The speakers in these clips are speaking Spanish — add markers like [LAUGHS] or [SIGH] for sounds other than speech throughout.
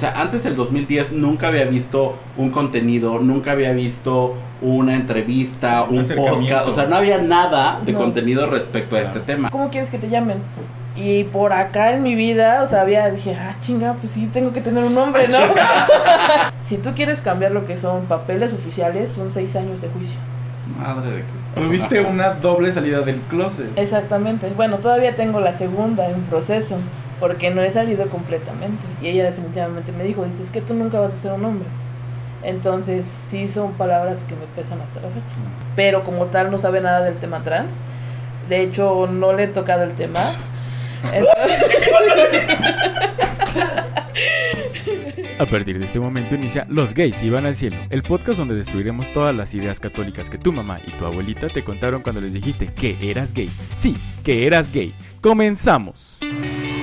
sea, antes del 2010 nunca había visto un contenido, nunca había visto una entrevista, Un podcast. O sea, no había nada de No. contenido respecto a este tema. ¿Cómo quieres que te llamen? Y por acá en mi vida, o sea, había, dije, ah, chinga, pues sí, tengo que tener un nombre, ¿no? [LAUGHS] [LAUGHS] si tú quieres cambiar lo que son papeles oficiales, son seis años de juicio. Madre de Cristo. Tuviste una doble salida del closet. Exactamente. Bueno, todavía tengo la segunda en proceso, porque no he salido completamente. Y ella definitivamente me dijo, dice, es que tú nunca vas a ser un hombre. Entonces, sí son palabras que me pesan hasta la fecha. Pero como tal no sabe nada del tema trans. De hecho, no le he tocado el tema. A partir de este momento inicia Los gays iban al cielo, el podcast donde destruiremos todas las ideas católicas que tu mamá y tu abuelita te contaron cuando les dijiste que eras gay. Sí, que eras gay. Comenzamos.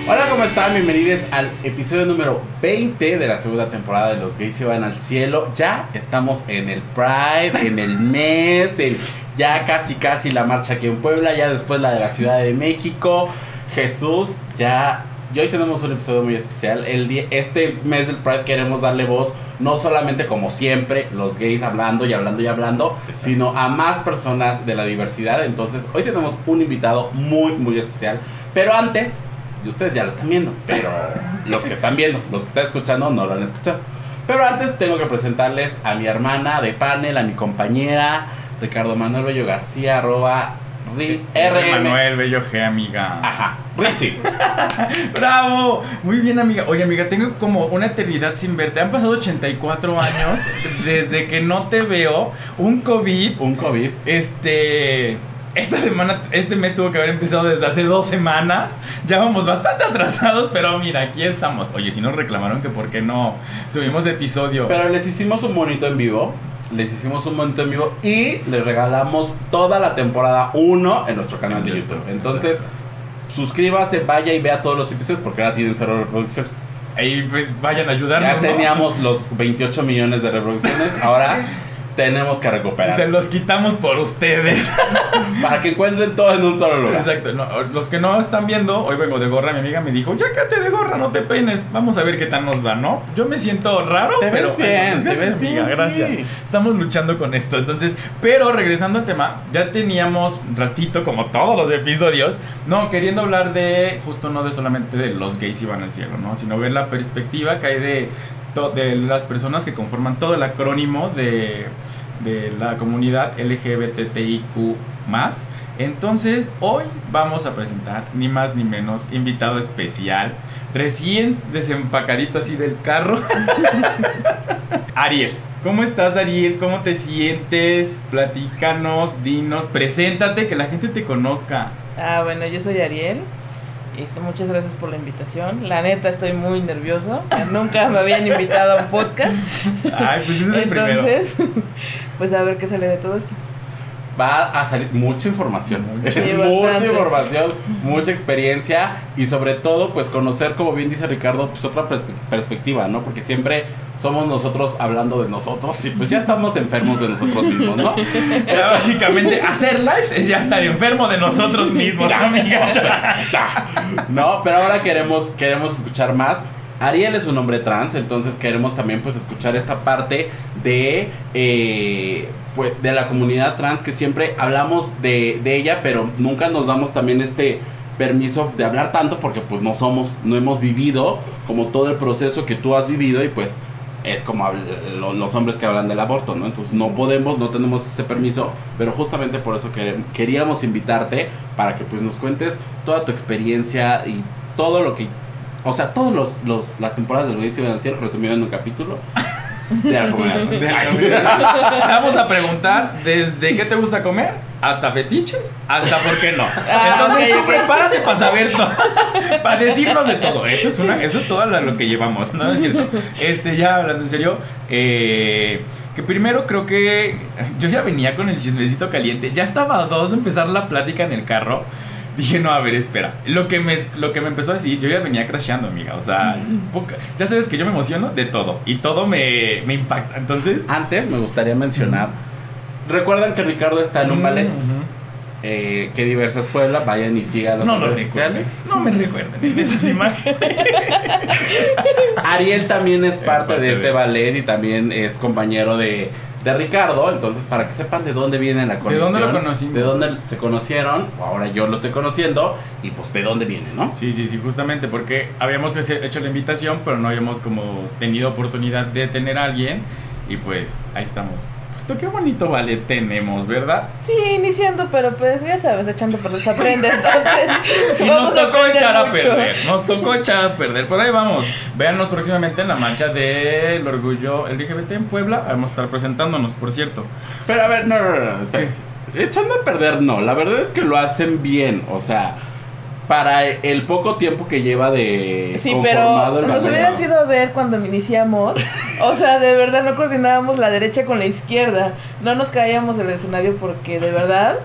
Hola, ¿cómo están? Bienvenidos al episodio número 20 de la segunda temporada de Los Gays se van al cielo. Ya estamos en el Pride, en el mes, el- ya casi casi la marcha aquí en Puebla, ya después la de la Ciudad de México. Jesús, ya... Y hoy tenemos un episodio muy especial. El día, este mes del Pride queremos darle voz, no solamente como siempre, los gays hablando y hablando y hablando, Exacto. sino a más personas de la diversidad. Entonces, hoy tenemos un invitado muy, muy especial. Pero antes, y ustedes ya lo están viendo, pero los que están viendo, los que están escuchando no lo han escuchado. Pero antes tengo que presentarles a mi hermana de panel, a mi compañera, Ricardo Manuel Bello García, arroba ri- RM. Manuel Bello G, amiga. Ajá, Richie. [LAUGHS] ¡Bravo! Muy bien, amiga. Oye, amiga, tengo como una eternidad sin verte. Han pasado 84 años desde que no te veo. Un COVID. Un COVID. Este. Esta semana, este mes tuvo que haber empezado desde hace dos semanas. Ya vamos bastante atrasados, pero mira, aquí estamos. Oye, si nos reclamaron que por qué no subimos episodio. Pero les hicimos un monito en vivo. Les hicimos un monito en vivo y les regalamos toda la temporada 1 en nuestro canal de YouTube. YouTube, Entonces, exacto. suscríbase, vaya y vea todos los episodios porque ahora tienen cero reproducciones. Ahí pues vayan a ayudarnos. Ya ¿no? teníamos los 28 millones de reproducciones, ahora [LAUGHS] tenemos que recuperar. Se los quitamos por ustedes. [LAUGHS] Para que encuentren todo en un solo lugar. Exacto. no, los que no están viendo, hoy vengo de gorra. Mi amiga me dijo, ya quédate de gorra, no te peines. Vamos a ver qué tal nos va, ¿no? Yo me siento raro, Te pero ves bien, te gracias, bien, gracias. sí. Estamos luchando con esto. Entonces, pero regresando al tema, ya teníamos ratito, como todos los episodios, no queriendo hablar de, justo no de solamente de los gays iban al cielo, ¿no? Sino ver la perspectiva que hay de, de las personas que conforman todo el acrónimo de, de la comunidad LGBTIQ. Entonces, hoy vamos a presentar ni más ni menos invitado especial, recién desempacadito así del carro. [LAUGHS] Ariel. ¿Cómo estás, Ariel? ¿Cómo te sientes? Platícanos, dinos, preséntate, que la gente te conozca. Ah, bueno, yo soy Ariel. Este, muchas gracias por la invitación. La neta, estoy muy nervioso. O sea, nunca me habían invitado a un podcast. Ay, pues es el primero. Entonces, [LAUGHS] pues a ver qué sale de todo esto. Va a salir mucha información. Mucha. [LAUGHS] Sí, mucha bastante. información, mucha experiencia y sobre todo, pues conocer, como bien dice Ricardo, pues otra perspe- perspectiva, ¿no? Porque siempre somos nosotros hablando de nosotros y pues ya estamos enfermos de nosotros mismos, ¿no? [LAUGHS] Era básicamente hacer lives es ya estar enfermo de nosotros mismos, amigas. No, pero ahora queremos, queremos escuchar más. Ariel es un hombre trans, entonces queremos también pues escuchar esta parte de, eh, pues, de la comunidad trans que siempre hablamos de, de ella, pero nunca nos damos también este permiso de hablar tanto porque pues no somos, no hemos vivido como todo el proceso que tú has vivido y pues es como los hombres que hablan del aborto, ¿no? Entonces no podemos, no tenemos ese permiso, pero justamente por eso queríamos invitarte para que pues nos cuentes toda tu experiencia y todo lo que, o sea, todos los, los las temporadas del Rey cielo resumido en un capítulo de la. [LAUGHS] De. Vamos a preguntar desde qué te gusta comer hasta fetiches, hasta por qué no. Ah, Entonces tú prepárate para saber todo, [LAUGHS] para decirnos de todo. Eso es una, eso es todo lo que llevamos, ¿no es cierto? Este, ya hablando en serio, eh, que primero creo que yo ya venía con el chismecito caliente, ya estaba a dos de empezar la plática en el carro. Dije, no, a ver, espera. Lo que, me, lo que me empezó a decir, yo ya venía crasheando, amiga. O sea, poca- ya sabes que yo me emociono de todo. Y todo me, me impacta. Entonces, Antes me gustaría mencionar, recuerdan que Ricardo está en un ballet. Eh, que diversas Puebla, vayan y sigan las No redes sociales. No me recuerden en esas [LAUGHS] imágenes. Ariel también es parte parte de este de- ballet y también es compañero de, de Ricardo, entonces para que sepan de dónde viene la ¿De conexión. dónde lo conocimos? De dónde se conocieron, ahora yo lo estoy conociendo y pues de dónde viene, ¿no? Sí, sí, sí, justamente porque habíamos hecho la invitación, pero no habíamos como tenido oportunidad de tener a alguien y pues ahí estamos. Qué bonito ballet tenemos, ¿verdad? Sí, iniciando, pero pues ya sabes, echando por se aprende, entonces. [LAUGHS] Y nos a tocó echar a perder, nos [LAUGHS] tocó echar a perder. Por ahí vamos. Véanos próximamente en la marcha del orgullo LGBT en Puebla. Vamos a estar presentándonos, por cierto. Pero a ver, no, no, no, no. Echando a perder, no. La verdad es que lo hacen bien. O sea, para el poco tiempo que lleva de Sí, conformado pero el nos ballet. hubieras ido a ver cuando iniciamos. O sea, de verdad no coordinábamos la derecha con la izquierda. No nos caíamos del escenario porque de verdad.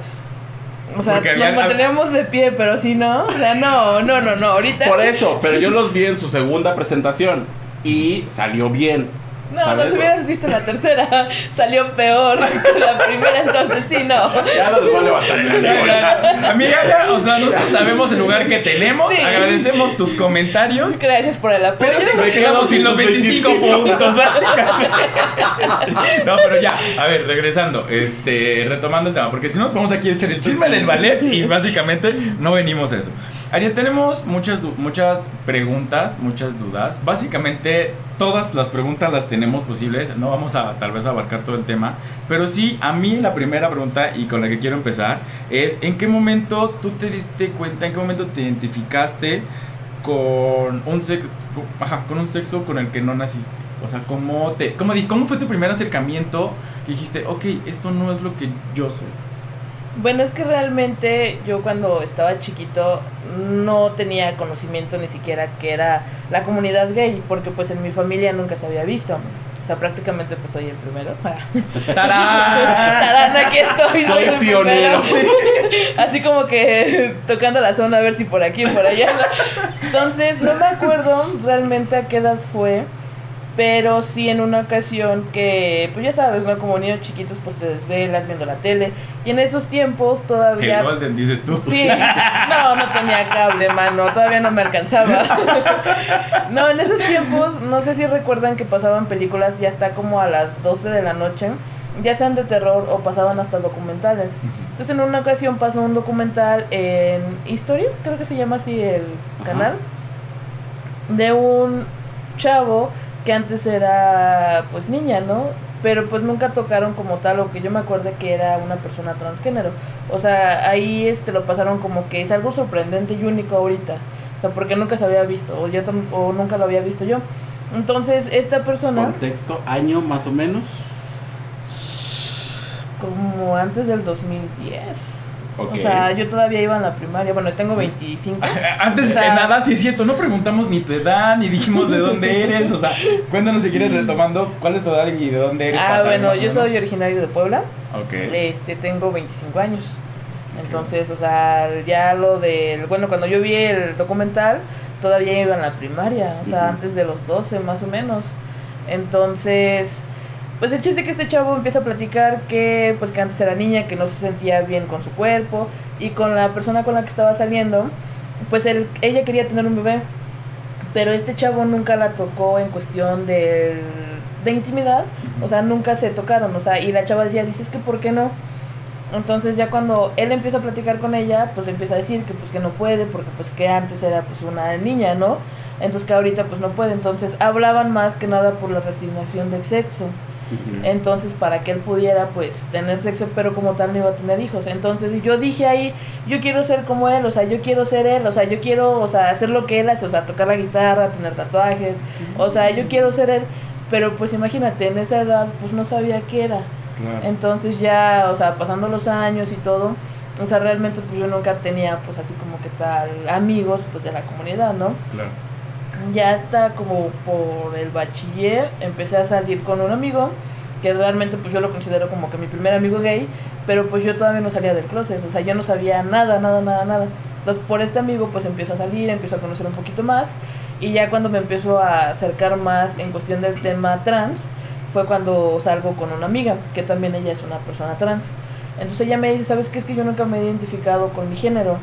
O sea, había- nos manteníamos de pie, pero si no. O sea, no, no, no, no. Ahorita. Por eso, pero yo los vi en su segunda presentación y salió bien. No, ¿sabes? nos hubieras visto en la tercera. [LAUGHS] Salió peor que la primera, entonces sí, no. Ya no les voy a levantar el ánimo. [LAUGHS] Amiga, ya, o sea, nosotros sabemos el lugar que tenemos. Sí. Agradecemos tus comentarios. Gracias por el apoyo. Pero Me nos quedamos sin los 225 25 puntos, básicamente. [LAUGHS] No, pero ya, a ver, regresando, este, retomando el tema, porque si no nos vamos aquí a echar el chisme del ballet y básicamente no venimos a eso. Ariel, tenemos muchas, muchas preguntas, muchas dudas. Básicamente, todas las preguntas las tenemos posibles. No vamos a tal vez abarcar todo el tema, pero sí, a mí la primera pregunta y con la que quiero empezar es: ¿en qué momento tú te diste cuenta, en qué momento te identificaste con un sexo, con un sexo con el que no naciste? O sea, ¿cómo, te, cómo, ¿cómo fue tu primer acercamiento? Y dijiste, ok, esto no es lo que yo soy. Bueno, es que realmente yo cuando estaba chiquito no tenía conocimiento ni siquiera que era la comunidad gay, porque pues en mi familia nunca se había visto. O sea, prácticamente pues soy el primero. [LAUGHS] ¡Tarán! Tarán, aquí estoy. Soy el pionero. [LAUGHS] Así como que tocando la zona a ver si por aquí o por allá. Entonces, no me acuerdo realmente a qué edad fue. Pero sí en una ocasión que, pues ya sabes, ¿no? Como niños chiquitos, pues te desvelas viendo la tele. Y en esos tiempos todavía... El Golden, dices tú. Sí, no, no tenía cable, mano, todavía no me alcanzaba. [LAUGHS] No, en esos tiempos, no sé si recuerdan que pasaban películas ya hasta como a las 12 de la noche, ya sean de terror o pasaban hasta documentales. Entonces en una ocasión pasó un documental en History, creo que se llama así el Ajá. canal, de un chavo que antes era pues niña, ¿no? Pero pues nunca tocaron como tal o que yo me acuerde que era una persona transgénero. O sea, ahí este lo pasaron como que es algo sorprendente y único ahorita. O sea, porque nunca se había visto o yo o nunca lo había visto yo. Entonces, esta persona Contexto, año más o menos. como antes del 2010. O sea, yo todavía iba en la primaria. Bueno, tengo 25. [LAUGHS] Antes O que nada, sí es cierto, no preguntamos ni tu edad, ni dijimos de dónde eres. O sea, cuéntanos si quieres [LAUGHS] retomando cuál es tu edad y de dónde eres. Ah, bueno, yo soy originario de Puebla. Ok. Este, tengo 25 años. Entonces, o sea, ya lo del. Bueno, cuando yo vi el documental, todavía iba en la primaria. O sea, antes de los 12, más o menos. Entonces. Pues el chiste que este chavo empieza a platicar que pues que antes era niña, que no se sentía bien con su cuerpo y con la persona con la que estaba saliendo, pues él, ella quería tener un bebé, pero este chavo nunca la tocó en cuestión del- de intimidad, o sea, nunca se tocaron, o sea, y la chava decía, dices que ¿por qué no? Entonces ya cuando él empieza a platicar con ella, pues empieza a decir que pues que no puede, porque pues que antes era pues una niña, ¿no? Entonces que ahorita pues no puede, entonces hablaban más que nada por la resignación del sexo. Entonces, para que él pudiera, pues, tener sexo, pero como tal no iba a tener hijos. Entonces, yo dije ahí, yo quiero ser como él, o sea, yo quiero ser él, o sea, yo quiero, o sea, hacer lo que él hace, o sea, tocar la guitarra, tener tatuajes, o sea, yo quiero ser él. Pero, pues, imagínate, en esa edad, pues, no sabía qué era. Claro. Entonces, ya, o sea, pasando los años y todo, o sea, realmente, pues, yo nunca tenía, pues, así como que tal, amigos, pues, de la comunidad, ¿no? Claro. Ya hasta como por el bachiller empecé a salir con un amigo que realmente pues yo lo considero como que mi primer amigo gay, pero pues yo todavía no salía del closet, o sea, yo no sabía nada, nada, nada, nada. Entonces por este amigo pues empiezo a salir, empiezo a conocer un poquito más y ya cuando me empiezo a acercar más en cuestión del tema trans fue cuando salgo con una amiga, que también ella es una persona trans. Entonces ella me dice, ¿sabes qué? Es que yo nunca me he identificado con mi género.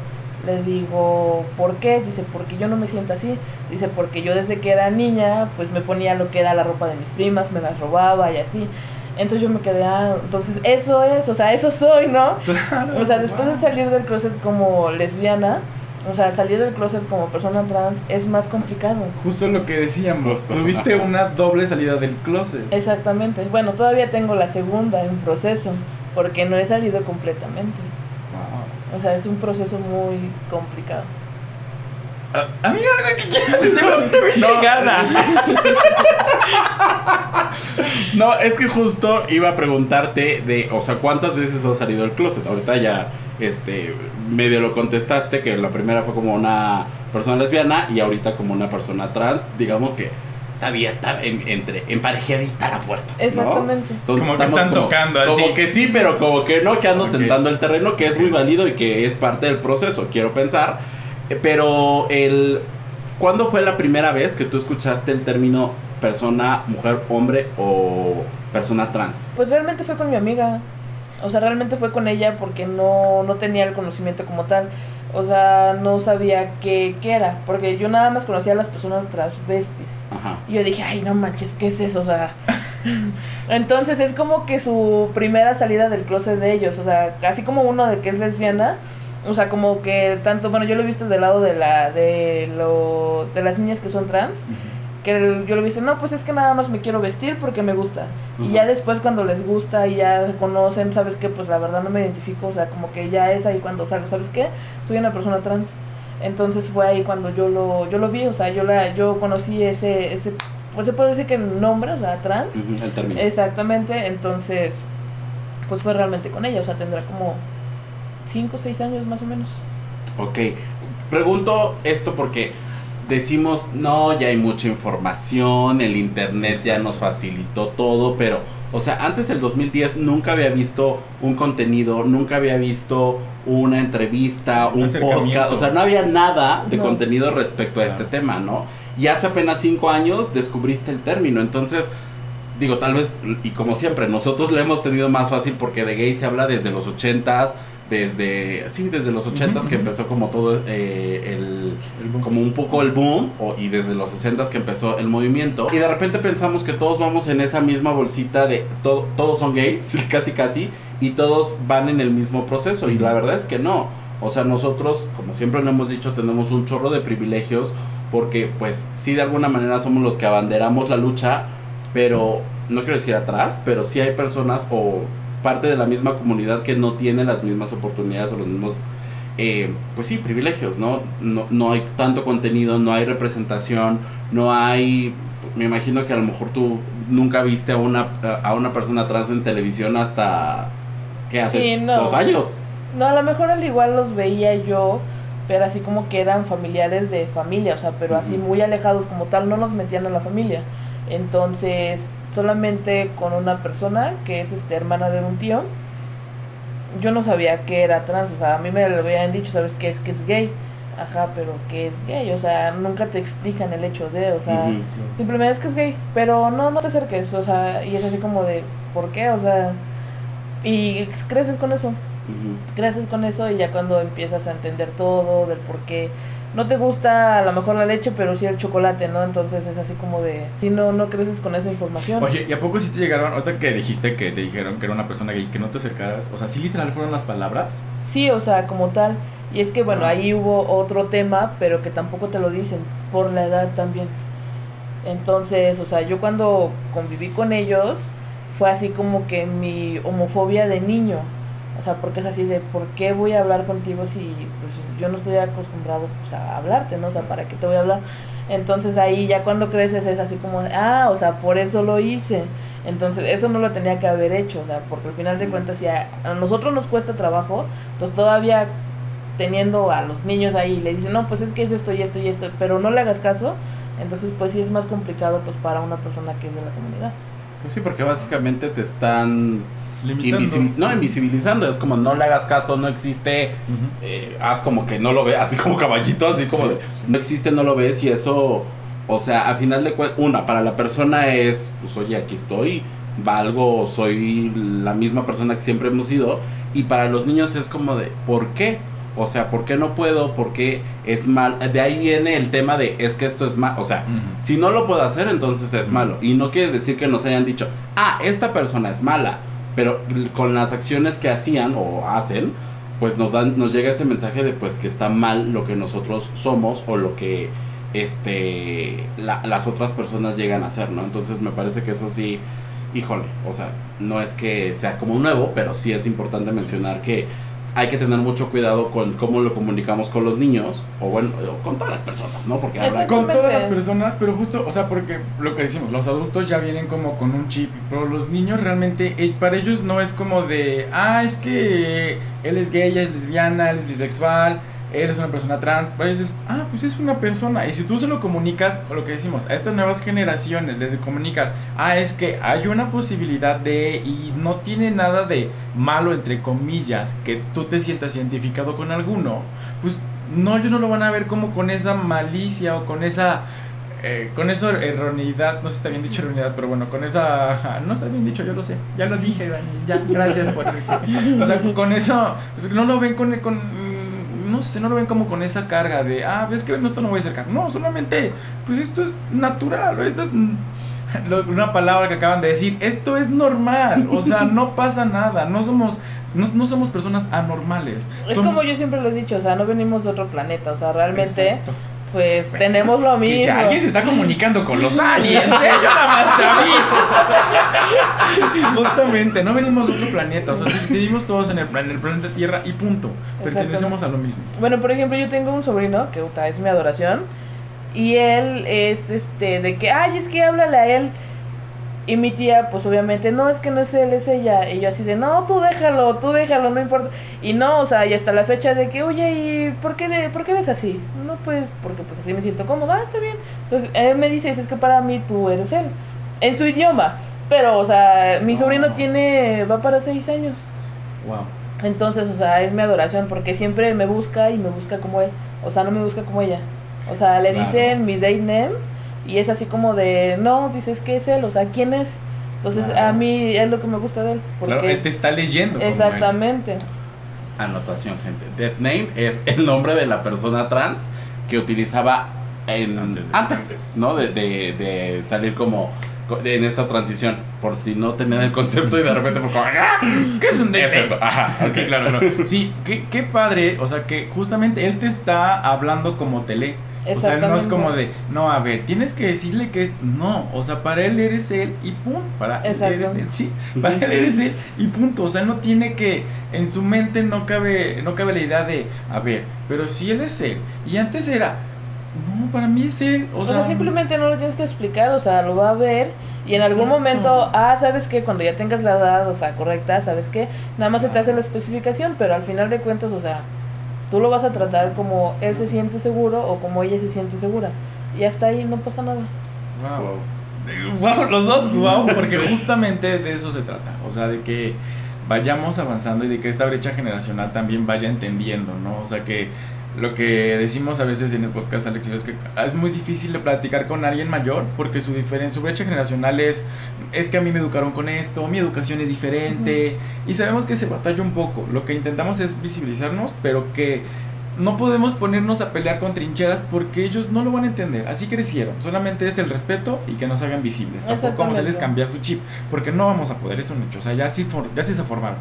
Le digo, ¿por qué? Dice, porque yo no me siento así. Dice, porque yo desde que era niña, pues me ponía lo que era la ropa de mis primas, me las robaba y así. Entonces yo me quedé, ah, entonces eso es, o sea, eso soy, ¿no? [LAUGHS] o sea, después de salir del closet como lesbiana, o sea, salir del closet como persona trans es más complicado. Justo lo que decíamos, tuviste una doble salida del closet. Exactamente. Bueno, todavía tengo la segunda en proceso, porque no he salido completamente. O sea, es un proceso muy complicado. Ah, Amiga, algo que quieras, te No. [LAUGHS] No, es que justo iba a preguntarte de, o sea, ¿cuántas veces has salido del closet? Ahorita ya, este, medio lo contestaste, que la primera fue como una persona lesbiana y ahorita como una persona trans, digamos que está abierta, en, entre, emparejadita la puerta. ¿no? Exactamente. Entonces, Como que estamos están tocando así. Como que sí, pero como que no, que ando tentando el terreno, que es muy válido y que es parte del proceso, quiero pensar. Eh, Pero el... ¿Cuándo fue la primera vez que tú escuchaste el término persona, mujer, hombre o persona trans? Pues realmente fue con mi amiga. O sea, realmente fue con ella porque no, no tenía el conocimiento como tal. O sea, no sabía qué, qué era. Porque yo nada más conocía a las personas transvestis. Ajá. Y yo dije, ay, no manches, ¿qué es eso? O sea. [LAUGHS] Entonces es como que su primera salida del closet de ellos. O sea, así como uno de que es lesbiana. O sea, como que tanto, bueno, yo lo he visto del lado de la, de lo, de las niñas que son trans. Que yo lo hice, no, pues es que nada más me quiero vestir porque me gusta. Y ya después cuando les gusta y ya conocen, ¿sabes qué? Pues la verdad no me identifico, o sea, como que ya es ahí cuando salgo, ¿sabes qué? Soy una persona trans. Entonces fue ahí cuando yo lo, yo lo vi, o sea, yo la, yo conocí ese, ese, pues se puede decir que nombre, o sea, trans. El término. Exactamente, entonces, pues fue realmente con ella, o sea, tendrá como 5 o 6 años más o menos. Ok. Pregunto esto porque decimos, no, ya hay mucha información, el internet ya nos facilitó todo, pero, o sea, antes del 2010 nunca había visto un contenido, nunca había visto una entrevista, Un podcast, o sea, no había nada de No. contenido respecto a Claro. este tema, ¿no? Y hace apenas cinco años descubriste el término, entonces... Digo, tal vez, y como siempre, nosotros lo hemos tenido más fácil porque de gay se habla desde los ochentas, desde, sí, desde los ochentas Ujú, que ujú. empezó como todo eh, el, como un poco el boom, o, y desde los 60 que empezó el movimiento, y de repente pensamos que todos vamos en esa misma bolsita de to- todos son gays, [LAUGHS] casi casi, y todos van en el mismo proceso, y la verdad es que no. O sea, nosotros, como siempre lo hemos dicho, tenemos un chorro de privilegios, porque pues sí de alguna manera somos los que abanderamos la lucha, pero no quiero decir atrás, pero sí hay personas o parte de la misma comunidad que no tiene las mismas oportunidades o los mismos eh, pues sí, privilegios, ¿no? ¿no? No hay tanto contenido, no hay representación, no hay... Me imagino que a lo mejor tú nunca viste a una, a una persona trans en televisión hasta... ¿Qué hace? Sí, no. Dos años. No, a lo mejor al igual los veía yo, pero así como que eran familiares de familia, o sea, pero así muy alejados como tal, no los metían a la familia. Entonces, solamente con una persona que es este hermana de un tío, yo no sabía que era trans, o sea, a mí me lo habían dicho, ¿sabes qué es que es gay? Ajá, pero que es gay, o sea, nunca te explican el hecho de, o sea. Simplemente es que es gay, pero no, no te acerques, o sea, y es así como de, ¿por qué? O sea, y creces con eso, creces con eso y ya cuando empiezas a entender todo del por qué no te gusta a lo mejor la leche, pero sí el chocolate, ¿no? Entonces es así como de, si no, no creces con esa información. Oye, ¿y a poco sí te llegaron, ahorita que dijiste que te dijeron que era una persona gay, que no te acercaras? O sea, ¿sí literal fueron las palabras? Sí, o sea, como tal. Y es que, bueno, Ah. ahí hubo otro tema, pero que tampoco te lo dicen, por la edad también. Entonces, o sea, yo cuando conviví con ellos, fue así como que mi homofobia de niño. O sea, porque es así de, ¿por qué voy a hablar contigo si pues, yo no estoy acostumbrado pues, a hablarte, ¿no? O sea, ¿para qué te voy a hablar? Entonces ahí ya cuando creces es así como ah, o sea, por eso lo hice. Entonces eso no lo tenía que haber hecho, o sea, porque al final de cuentas si a, a nosotros nos cuesta trabajo, pues todavía teniendo a los niños ahí le dicen, no, pues es que es esto y esto y esto, pero no le hagas caso, entonces pues sí es más complicado pues para una persona que es de la comunidad. Pues sí, porque básicamente te están. Invisibil- no, invisibilizando. Es como no le hagas caso, no existe. Eh, haz como que no lo ve, así como caballito, así como Sí, de, sí. no existe, no lo ves y eso, o sea, a final de cuentas, una, para la persona es, pues oye, aquí estoy, valgo, soy la misma persona que siempre hemos sido. Y para los niños es como de, ¿por qué? O sea, ¿por qué no puedo? ¿Por qué es mal? De ahí viene el tema de, es que esto es mal. O sea, si no lo puedo hacer, entonces es malo. Y no quiere decir que nos hayan dicho, ah, esta persona es mala. Pero con las acciones que hacían o hacen, pues nos dan, nos llega ese mensaje de pues que está mal lo que nosotros somos o lo que este la- las otras personas llegan a hacer, ¿no? Entonces me parece que eso sí, híjole, o sea, no es que sea como nuevo, pero sí es importante mencionar que hay que tener mucho cuidado con cómo lo comunicamos con los niños o bueno, o con todas las personas, ¿no? Porque habrá. Con todas las personas, pero justo, o sea, porque lo que decimos, los adultos ya vienen como con un chip, pero los niños realmente, eh, para ellos no es como de, ah, es que él es gay, ella es lesbiana, él es bisexual, él es una persona trans, ah, pues es una persona, y si tú se lo comunicas, o lo que decimos, a estas nuevas generaciones, les comunicas, ah, es que hay una posibilidad de, y no tiene nada de malo, entre comillas, que tú te sientas identificado con alguno, pues no, ellos no lo van a ver como con esa malicia o con esa eh, con esa erroneidad, no sé si está bien dicho erroneidad, pero bueno, con esa no está bien dicho, yo lo sé, ya lo dije, Dani, ya, gracias por [LAUGHS] o sea, con eso pues, no lo ven con, con no sé, no lo ven como con esa carga de, ah, ves que esto no voy a acercar. No, solamente, pues esto es natural, esto es [LAUGHS] lo- una palabra que acaban de decir, esto es normal, o sea, no [LAUGHS] pasa nada, no somos, no, no somos personas anormales. Es Somos- como yo siempre lo he dicho, o sea, no venimos de otro planeta, o sea, realmente, Exacto. Pues Bueno, tenemos lo Que mismo. ya alguien se está comunicando con los aliens, ¿eh? Yo nada más te aviso. [LAUGHS] Justamente, no venimos de otro planeta, o sea, sí, vivimos todos en el, plan- en el planeta Tierra y punto. Pertenecemos a lo mismo. Bueno, por ejemplo, yo tengo un sobrino que puta, es mi adoración. Y él es este de que, ay, es que háblale a él. Y mi tía, pues obviamente, no, es que no es él, es ella. Y yo así de, no, tú déjalo, tú déjalo, no importa. Y no, o sea, y hasta la fecha de que, oye, ¿y por qué, le- por qué eres así? No, pues, porque pues así me siento cómoda, ah, está bien. Entonces, él me dice, es que para mí tú eres él. En su idioma. Pero, o sea, mi sobrino Ah. tiene, va para seis años. Wow. Entonces, o sea, es mi adoración porque siempre me busca y me busca como él. O sea, no me busca como ella. O sea, le Claro. dicen mi date name y es así como de, no, dices que es él, o sea, ¿quién es? Entonces, Claro. a mí es lo que me gusta de él. Porque Claro, él te está leyendo. Exactamente. Anotación, gente. Death name es el nombre de la persona trans que utilizaba en, Antes de- antes. ¿no? De, de, de salir como en esta transición. Por si no tenían el concepto y de repente fue como. ¡ah! ¿Qué es un Es eso. Ajá. [LAUGHS] Sí, claro, claro. Sí, qué, qué padre, o sea, que justamente él te está hablando como te lee. O sea, no es como de, no, a ver, tienes que decirle que es, no, o sea, para él eres él y pum, para él eres él, sí, para él eres él y punto, o sea, no tiene que, en su mente no cabe, no cabe la idea de, a ver, pero si él es él, y antes era, no, para mí es él, o, O sea, simplemente no lo tienes que explicar, o sea, lo va a ver y en algún Exacto. momento, ah, ¿sabes qué? Cuando ya tengas la edad, o sea, correcta, ¿sabes qué? Nada más se te hace la especificación, pero al final de cuentas, o sea, tú lo vas a tratar como él se siente seguro o como ella se siente segura. Y hasta ahí no pasa nada. Wow. Wow, los dos, wow, porque justamente de eso se trata. O sea, de que vayamos avanzando y de que esta brecha generacional también vaya entendiendo, ¿no? O sea, que lo que decimos a veces en el podcast, Alexis, es que es muy difícil de platicar con alguien mayor porque su, diferen- su brecha generacional es, es que a mí me educaron con esto, mi educación es diferente y sabemos que se batalla un poco. Lo que intentamos es visibilizarnos, pero que no podemos ponernos a pelear con trincheras porque ellos no lo van a entender. Así crecieron. Solamente es el respeto y que nos hagan visibles. Tampoco vamos a hacerles Exactamente. cambiar su chip. Porque no vamos a poder, eso es un hecho. O sea, ya sí, for- ya sí se formaron.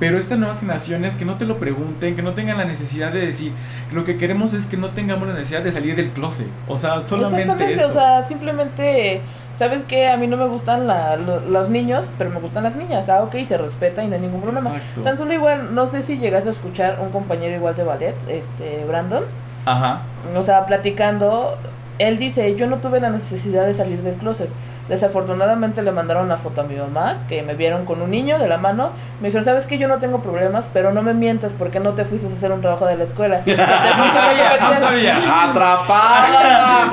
Pero estas nuevas generaciones que no te lo pregunten, que no tengan la necesidad de decir. Lo que queremos es que no tengamos la necesidad de salir del closet. O sea, solamente Exactamente, eso. o sea, simplemente, ¿sabes qué? A mí no me gustan la- lo- los niños, pero me gustan las niñas. Ah, ok, se respeta y no hay ningún problema. Exacto. Tan solo igual, no sé si llegas a escuchar un compañero igual de ballet, este, Brandon, Ajá. o sea, platicando, él dice, yo no tuve la necesidad de salir del closet. Desafortunadamente le mandaron una foto a mi mamá, que me vieron con un niño de la mano. Me dijeron, ¿sabes qué? Yo no tengo problemas, pero no me mientas porque no te fuiste a hacer un trabajo de la escuela. [LAUGHS] No sabía, no competir". sabía. [LAUGHS] ¡Atrapada!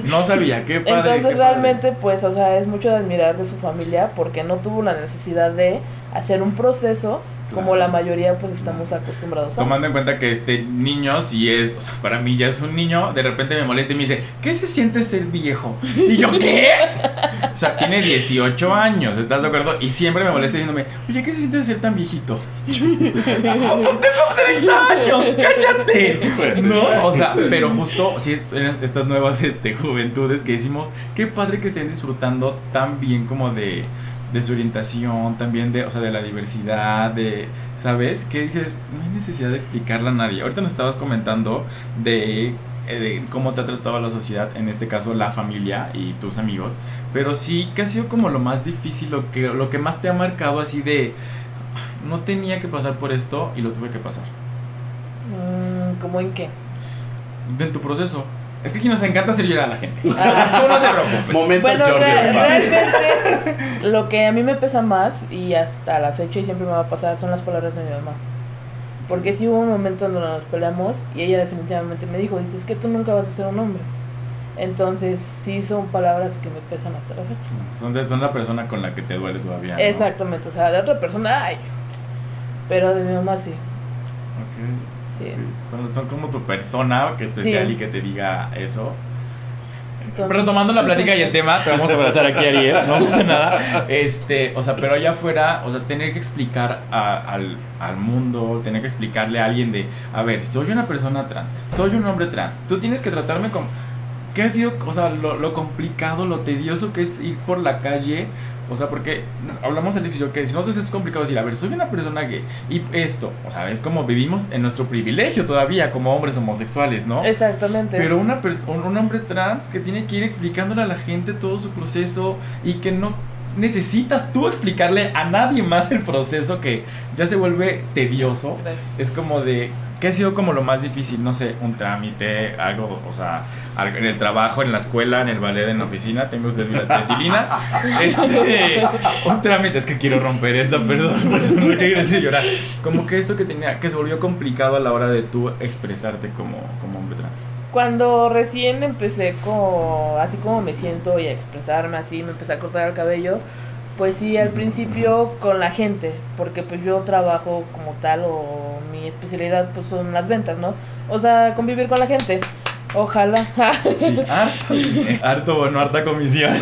[LAUGHS] No sabía, qué padre. Entonces qué padre. realmente pues, o sea, es mucho de admirar de su familia porque no tuvo la necesidad de hacer un proceso como la mayoría pues estamos acostumbrados a. Tomando en cuenta que este niño, si es, o sea, para mí ya es un niño, de repente me molesta y me dice, ¿qué se siente ser viejo? Y yo, ¿qué? sea, tiene 18 años, ¿estás de acuerdo? Y siempre me molesta diciéndome, oye, ¿qué se siente ser tan viejito? ¡No [LAUGHS] tengo 30 años! ¡Cállate! Pues, ¿No? O sea, pero justo si es en estas nuevas este, juventudes que decimos, qué padre que estén disfrutando tan bien como de, de su orientación, también de, o sea, de la diversidad, de, ¿sabes? Que dices, no hay necesidad de explicarla a nadie. Ahorita nos estabas comentando de, eh, de cómo te ha tratado la sociedad, en este caso la familia y tus amigos, pero sí que ha sido como lo más difícil, lo que, lo que más te ha marcado así de, no tenía que pasar por esto y lo tuve que pasar. Mm, ¿Cómo en qué? En tu proceso. Es que aquí nos encanta hacer llorar a la gente. [LAUGHS] Ah. Tú no te preocupes. Momento Bueno, Jordi re- realmente lo que a mí me pesa más y hasta la fecha y siempre me va a pasar son las palabras de mi mamá. Porque sí hubo un momento donde nos peleamos y ella definitivamente me dijo, dice, es que tú nunca vas a ser un hombre. Entonces sí son palabras que me pesan hasta la fecha. Son, de- son la persona con la que te duele todavía. ¿no? Exactamente, o sea, de otra persona, ay. Pero de mi mamá sí. Ok, Sí. Son, son como tu persona que especial Sí. y que te diga eso. Entonces- Retomando la plática y el tema, te vamos a abrazar aquí, Ariel, no pasa nada. Este, o sea, pero allá afuera, o sea, tener que explicar a- al, al mundo, tener que explicarle a alguien de, a ver, soy una persona trans, soy un hombre trans, tú tienes que tratarme como... ¿Qué ha sido, o sea, lo, lo complicado, lo tedioso que es ir por la calle? O sea, porque hablamos y yo que si nosotros es complicado decir, a ver, soy una persona gay y esto, o sea, es como vivimos en nuestro privilegio todavía como hombres homosexuales, ¿no? Exactamente. Pero una un, un hombre trans que tiene que ir explicándole a la gente todo su proceso y que no necesitas tú explicarle a nadie más el proceso que ya se vuelve tedioso. Gracias. Es como de, ¿qué ha sido como lo más difícil? No sé, un trámite, algo, o sea, en el trabajo, en la escuela, en el ballet, en la oficina, tengo usted mi penicilina. [LAUGHS] Este, un trámite, es que quiero romper esto, perdón, [LAUGHS] perdón, no quiero decir llorar. Como que esto que tenía, que se volvió complicado a la hora de tú expresarte como, como hombre trans. Cuando recién empecé con, así como me siento y a expresarme así, me empecé a cortar el cabello, pues sí, al principio con la gente, porque pues yo trabajo como tal o mi especialidad pues son las ventas, ¿no? O sea, convivir con la gente. Ojalá. Sí, harto, [LAUGHS] harto bueno, harta comisión.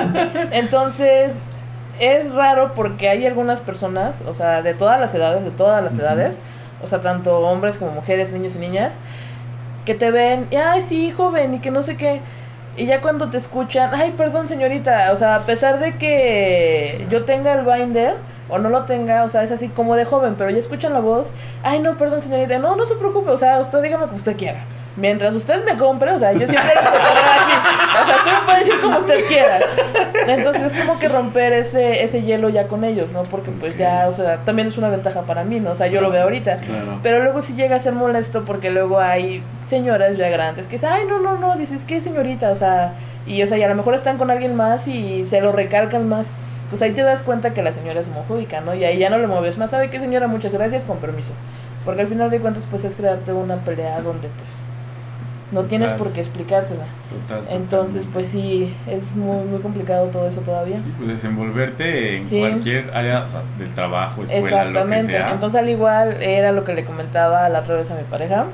[LAUGHS] Entonces, es raro porque hay algunas personas, o sea, de todas las edades, de todas las edades, o sea, tanto hombres como mujeres, niños y niñas, que te ven, y, ay, sí, joven, y que no sé qué. Y ya cuando te escuchan, ay, perdón, señorita, o sea, a pesar de que yo tenga el binder o no lo tenga, o sea, es así como de joven, pero ya escuchan la voz, ay, no, perdón, señorita, no, no se preocupe, o sea, usted dígame como usted quiera. Mientras usted me compre, o sea, yo siempre respetaré así. O sea, usted me puede decir como usted quiera. Entonces es como que romper ese, ese hielo ya con ellos, ¿no? Porque pues ya, o sea, también es una ventaja para mí, ¿no? O sea, yo lo veo ahorita. Claro. Pero luego sí llega a ser molesto porque luego hay señoras ya grandes que dicen, ay, no, no, no, dices, ¿qué señorita? O sea, y o sea, y a lo mejor están con alguien más y se lo recalcan más. Pues ahí te das cuenta que la señora es homofóbica, ¿no? Y ahí ya no le mueves más. ¿Sabe qué, señora? Muchas gracias, con permiso. Porque al final de cuentas, pues es crearte una pelea donde, pues, no tienes por qué explicársela. Total. Entonces, totalmente. pues sí, es muy, muy complicado todo eso todavía. Sí, pues desenvolverte en Sí. cualquier área, o sea, del trabajo, escuela, lo que Exactamente. sea. Entonces, al igual, era lo que le comentaba la otra vez a mi pareja.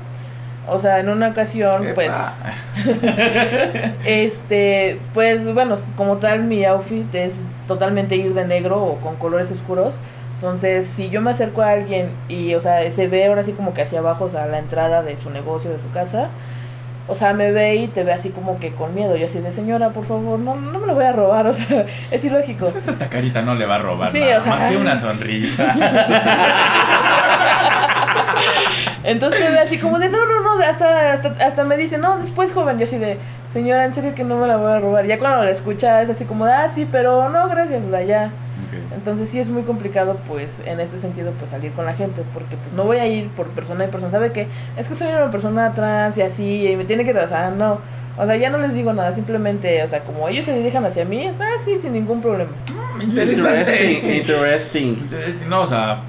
O sea, en una ocasión, pues, [LAUGHS] este, pues bueno, como tal, mi outfit es totalmente ir de negro o con colores oscuros. Entonces, si yo me acerco a alguien y, o sea, se ve ahora así como que hacia abajo, o sea, la entrada de su negocio, de su casa, o sea, me ve y te ve así como que con miedo. Yo así de, señora, por favor, no, no me lo voy a robar, o sea, [LAUGHS] es ilógico. Es que esta carita no le va a robar Sí, nada, o sea, más que una [LAUGHS] sonrisa. Entonces te ve así como de, no, no, no, hasta, hasta, hasta me dice, no, después joven, yo así de, señora, en serio que no me la voy a robar. Ya cuando la escucha es así como de, ah, sí, pero no, gracias, o sea, ya. Entonces sí es muy complicado, pues, en ese sentido, pues, salir con la gente, porque pues no voy a ir por persona y persona, ¿sabe qué? Es que soy una persona trans y así, y me tiene que, o sea, no. O sea, ya no les digo nada, simplemente, o sea, como ellos se dirijan hacia mí, ah, sí, sin ningún problema. Interesting, interesting. Interesting. No, o sea,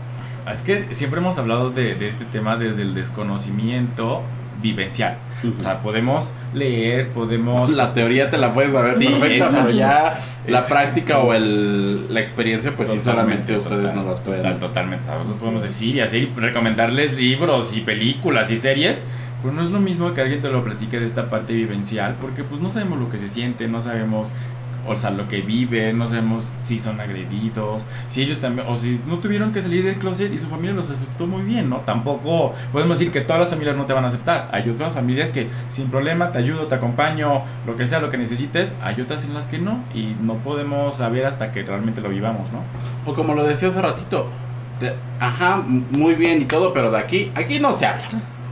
es que siempre hemos hablado de, de este tema desde el desconocimiento vivencial. O sea, podemos leer, podemos... La teoría te la puedes saber Sí, perfecta, pero ya la práctica sí. o el, la experiencia, pues sí, solamente ustedes total, no las pueden. Total, totalmente. Sea, nosotros podemos decir y hacer y recomendarles libros y películas y series. Pues no es lo mismo que alguien te lo platique de esta parte vivencial, porque pues no sabemos lo que se siente, no sabemos o sea, lo que viven, no sabemos si son agredidos, si ellos también, o si no tuvieron que salir del closet y su familia los aceptó muy bien, ¿no? Tampoco podemos decir que todas las familias no te van a aceptar. Hay otras familias que sin problema te ayudo, te acompaño, lo que sea, lo que necesites. Hay otras en las que no y no podemos saber hasta que realmente lo vivamos, ¿no? O como lo decía hace ratito, te- ajá, muy bien y todo, pero de aquí, aquí no se habla.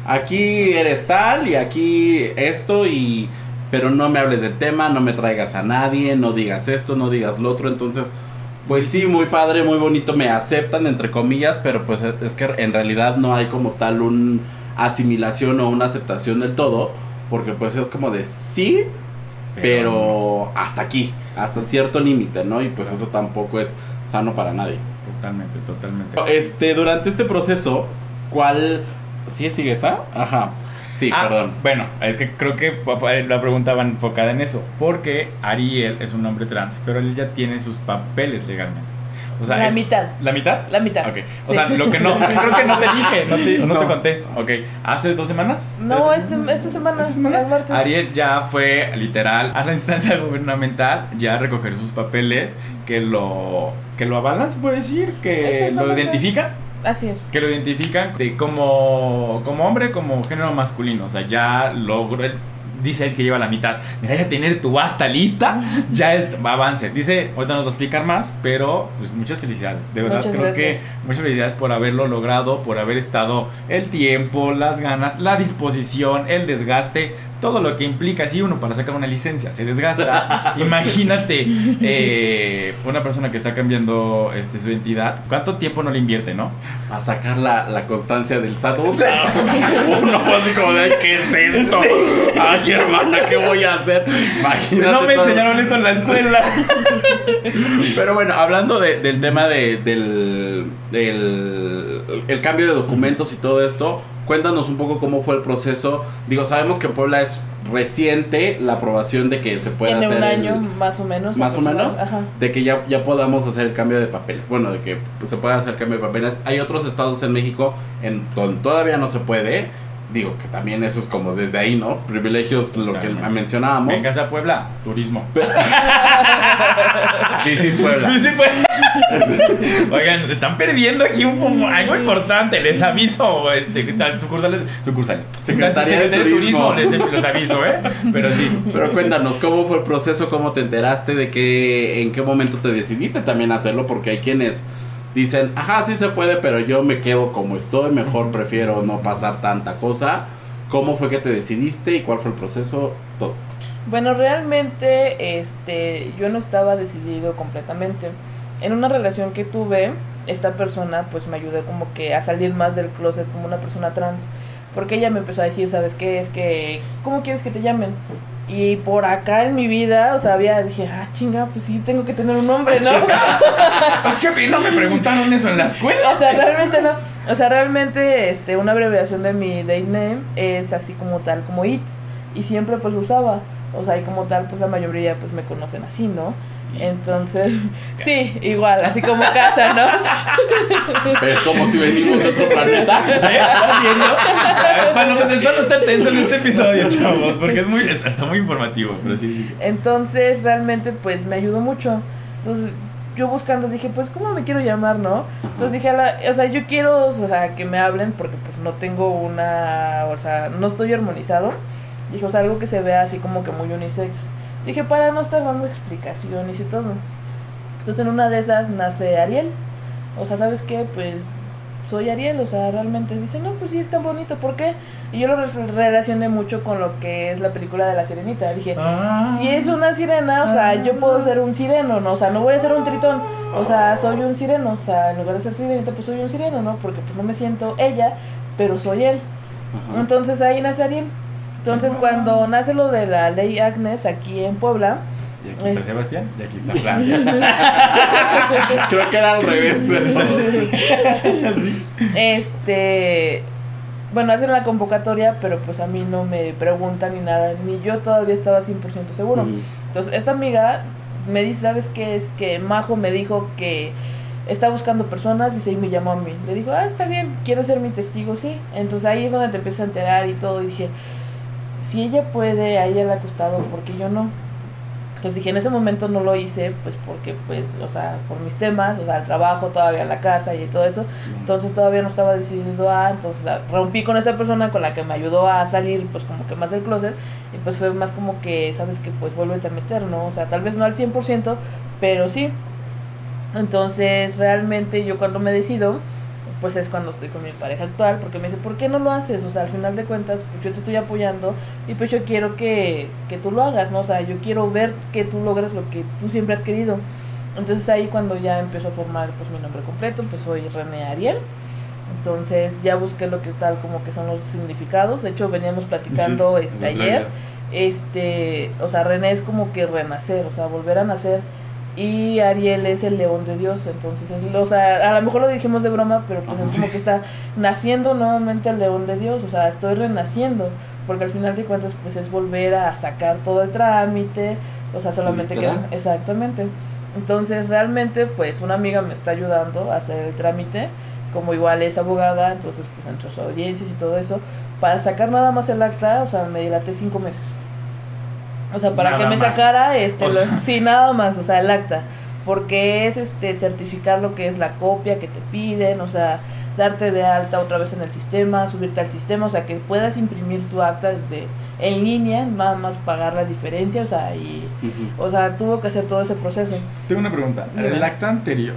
Aquí eres tal y aquí esto y... Pero no me hables del tema, no me traigas a nadie, no digas esto, no digas lo otro. Entonces, pues sí, muy padre, muy bonito, me aceptan entre comillas, pero pues es que en realidad no hay como tal un asimilación o una aceptación del todo, porque pues es como de sí, pero hasta aquí, hasta cierto límite, ¿no? Y pues eso tampoco es sano para nadie. Totalmente, totalmente. Este, durante este proceso, ¿cuál... ¿Sí sigue esa? Ajá. Sí, Ah, perdón. Bueno, es que creo que la pregunta va enfocada en eso. Porque Ariel es un hombre trans, pero él ya tiene sus papeles legalmente. O sea, la es- mitad. ¿La mitad? La mitad. Ok. O Sí. sea, lo que no, [LAUGHS] creo que no te dije, no te, no te conté. Ok. ¿Hace dos semanas? No, ¿Tres? este, esta semana. ¿Esta semana? el martes. Ariel ya fue literal a la instancia gubernamental ya a recoger sus papeles que lo que lo avalan, se puede decir, que lo Exactamente. Así es. que lo identifican de como como hombre, como género masculino, o sea, ya logró él- dice él que lleva la mitad. Mira, ya tener tu acta lista, [LAUGHS] ya es va avance. Dice, ahorita nos va a explicar más, pero pues muchas felicidades. De verdad Muchas creo gracias. que muchas felicidades por haberlo logrado, por haber estado el tiempo, las ganas, la disposición, el desgaste, todo lo que implica si uno para sacar una licencia se desgasta. [LAUGHS] imagínate eh, una persona que está cambiando este, su identidad, ¿cuánto tiempo no le invierte, no? A sacar la, la constancia del SAT. Uno [LAUGHS] así como de, "Ay, ¿qué es esto? Ay, hermana, ¿qué voy a hacer? Imagínate. no me todo. enseñaron esto en la escuela. Pero bueno, hablando de- del tema de, del, del el cambio de documentos y todo esto, cuéntanos un poco cómo fue el proceso. Digo, sabemos que en Puebla es reciente la aprobación de que se pueda Tiene hacer un el- año más o menos. más o menos Ajá. de que ya, ya podamos hacer el cambio de papeles. Bueno, de que pues, se pueda hacer el cambio de papeles. Hay otros estados en México en donde todavía no se puede. Digo que también eso es como desde ahí, ¿no? Privilegios, lo que mencionábamos. En Casa Puebla, turismo. [LAUGHS] Visit Puebla. Sí, fue. [LAUGHS] Oigan, están perdiendo aquí un algo importante. Les aviso, este, sucursales, sucursales. Secretaría de Turismo. Les, les aviso, ¿eh? Pero sí. Pero cuéntanos, ¿cómo fue el proceso? ¿Cómo te enteraste de que en qué momento te decidiste también hacerlo? Porque hay quienes dicen, ajá, sí se puede, pero yo me quedo como estoy, mejor prefiero no pasar tanta cosa. ¿Cómo fue que te decidiste y cuál fue el proceso? Todo. Bueno, realmente este, yo no estaba decidido completamente. En una relación que tuve, esta persona pues me ayudó como que a salir más del closet como una persona trans. Porque ella me empezó a decir, ¿sabes qué? Es que, ¿cómo quieres que te llamen? Y por acá en mi vida, o sea, había, dije, ah, chinga, pues sí, tengo que tener un nombre, ¿no? [LAUGHS] Es que a mí no me preguntaron eso en la escuela. O sea, realmente no. O sea, realmente este, una abreviación de mi date name es así como tal, como it. Y siempre pues lo usaba. O sea, y como tal, pues la mayoría pues me conocen así, ¿no? Entonces, [LAUGHS] sí, igual, así como casa, ¿no? [LAUGHS] Es como si venimos de otro planeta. [LAUGHS] ¿Estás viendo? Para no, está tenso en este episodio, chavos, porque es muy, está, está muy informativo, pero sí. Entonces, realmente pues me ayudó mucho. Entonces, yo buscando dije, pues, ¿cómo me quiero llamar, no? Entonces dije, a la- o sea, yo quiero, o sea, que me hablen porque pues no tengo una, o sea, no estoy armonizado. Dije, o sea, algo que se vea así como que muy unisex. Dije, para no estar dando explicaciones y todo. Entonces en una de esas nace Ariel. O sea, ¿sabes qué? Pues soy Ariel, o sea, realmente dice, no, pues sí, es tan bonito, ¿por qué? Y yo lo re- relacioné mucho con lo que es la película de la sirenita. Dije, Ah. si es una sirena, o sea, yo puedo ser un sireno, ¿no? O sea, no voy a ser un tritón, o sea, soy un sireno, o sea, en lugar de ser sirenita, pues soy un sireno, ¿no? Porque pues no me siento ella, pero soy él. Ajá. Entonces ahí nace Ariel. Entonces cuando nace lo de la ley Agnes aquí en Puebla, Y aquí está Es- Sebastián, y aquí está Flavia. [LAUGHS] Creo que era al revés. este, bueno, hacen la convocatoria, pero pues a mí no me preguntan ni nada, ni yo todavía estaba 100% seguro. Mm. Entonces, esta amiga me dice, ¿sabes qué? Es que Majo me dijo que está buscando personas y se me llamó a mí. Le digo, ah, está bien, ¿quieres ser mi testigo? Sí. Entonces ahí es donde te empiezas a enterar y todo. Y dije, si ella puede, a ella le ha costado, ¿por qué yo no? Entonces dije, en ese momento no lo hice, pues porque, pues, o sea, por mis temas, o sea, el trabajo, todavía la casa y todo eso. Entonces todavía no estaba decidido a, entonces rompí con esa persona con la que me ayudó a salir, pues como que más del closet. Y pues fue más como que, sabes que pues vuélvete a meter, ¿no? O sea, tal vez no al 100%, pero sí. Entonces realmente yo cuando me decido, pues es cuando estoy con mi pareja actual, porque me dice, ¿por qué no lo haces? O sea, al final de cuentas, pues yo te estoy apoyando y pues yo quiero que, que tú lo hagas, ¿no? O sea, yo quiero ver que tú logres lo que tú siempre has querido. Entonces ahí cuando ya empiezo a formar pues mi nombre completo, pues soy René Ariel. Entonces ya busqué lo que tal como que son los significados. De hecho veníamos platicando Sí, este ayer. Este, o sea, René es como que renacer, o sea, volver a nacer. Y Ariel es el león de Dios, entonces, es- o sea, a lo mejor lo dijimos de broma, pero pues es como que está naciendo nuevamente el león de Dios, o sea, estoy renaciendo, porque al final de cuentas pues es volver a sacar todo el trámite, o sea, solamente queda, exactamente. Entonces, realmente, pues una amiga me está ayudando a hacer el trámite, como igual es abogada, entonces pues entre sus audiencias y todo eso, para sacar nada más el acta, o sea, me dilaté cinco meses. O sea, para Nada que me más. sacara este O lo- sea. sí, nada más, o sea, el acta, porque es este certificar lo que es la copia que te piden, o sea, darte de alta otra vez en el sistema, subirte al sistema, o sea, que puedas imprimir tu acta en línea, nada más pagar la diferencia, o sea, y o sea, tuvo que hacer todo ese proceso. Tengo una pregunta. Dime. El acta anterior.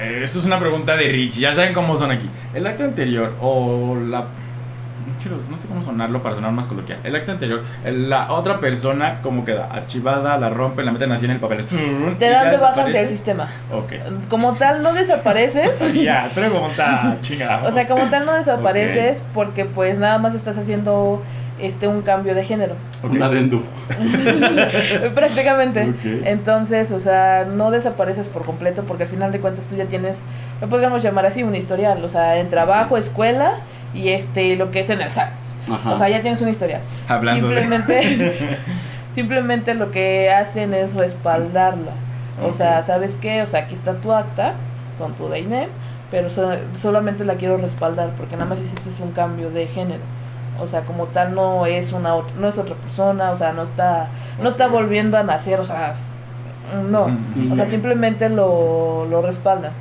eh, Eso es una pregunta de Rich. Ya saben cómo son aquí. El acta anterior o la. No, quiero- no sé cómo sonarlo para sonar más coloquial. El acta anterior, la otra persona, ¿cómo queda? Archivada, la rompen, la meten así en el papel. Te dan de baja ante el sistema. Ok. Como tal no desapareces. [LAUGHS] Ya, pregunta chingada. O sea, como tal no desapareces porque pues nada más estás haciendo este un cambio de género. Un adendum. [LAUGHS] Prácticamente. Entonces, o sea, no desapareces por completo porque al final de cuentas tú ya tienes, lo podríamos llamar así, un historial, o sea, en trabajo, escuela y este lo que es en el SAT. Ajá. O sea, ya tienes un historial. Hablando simplemente [LAUGHS] simplemente lo que hacen es respaldarla. O sea, ¿sabes qué? O sea, aquí está tu acta con tu DNI, pero so- solamente la quiero respaldar porque nada más hiciste un cambio de género. O sea, como tal no es una ot- no es otra persona, o sea, no está no está volviendo a nacer, o sea, no, Ujú. o sea, simplemente lo, lo respalda.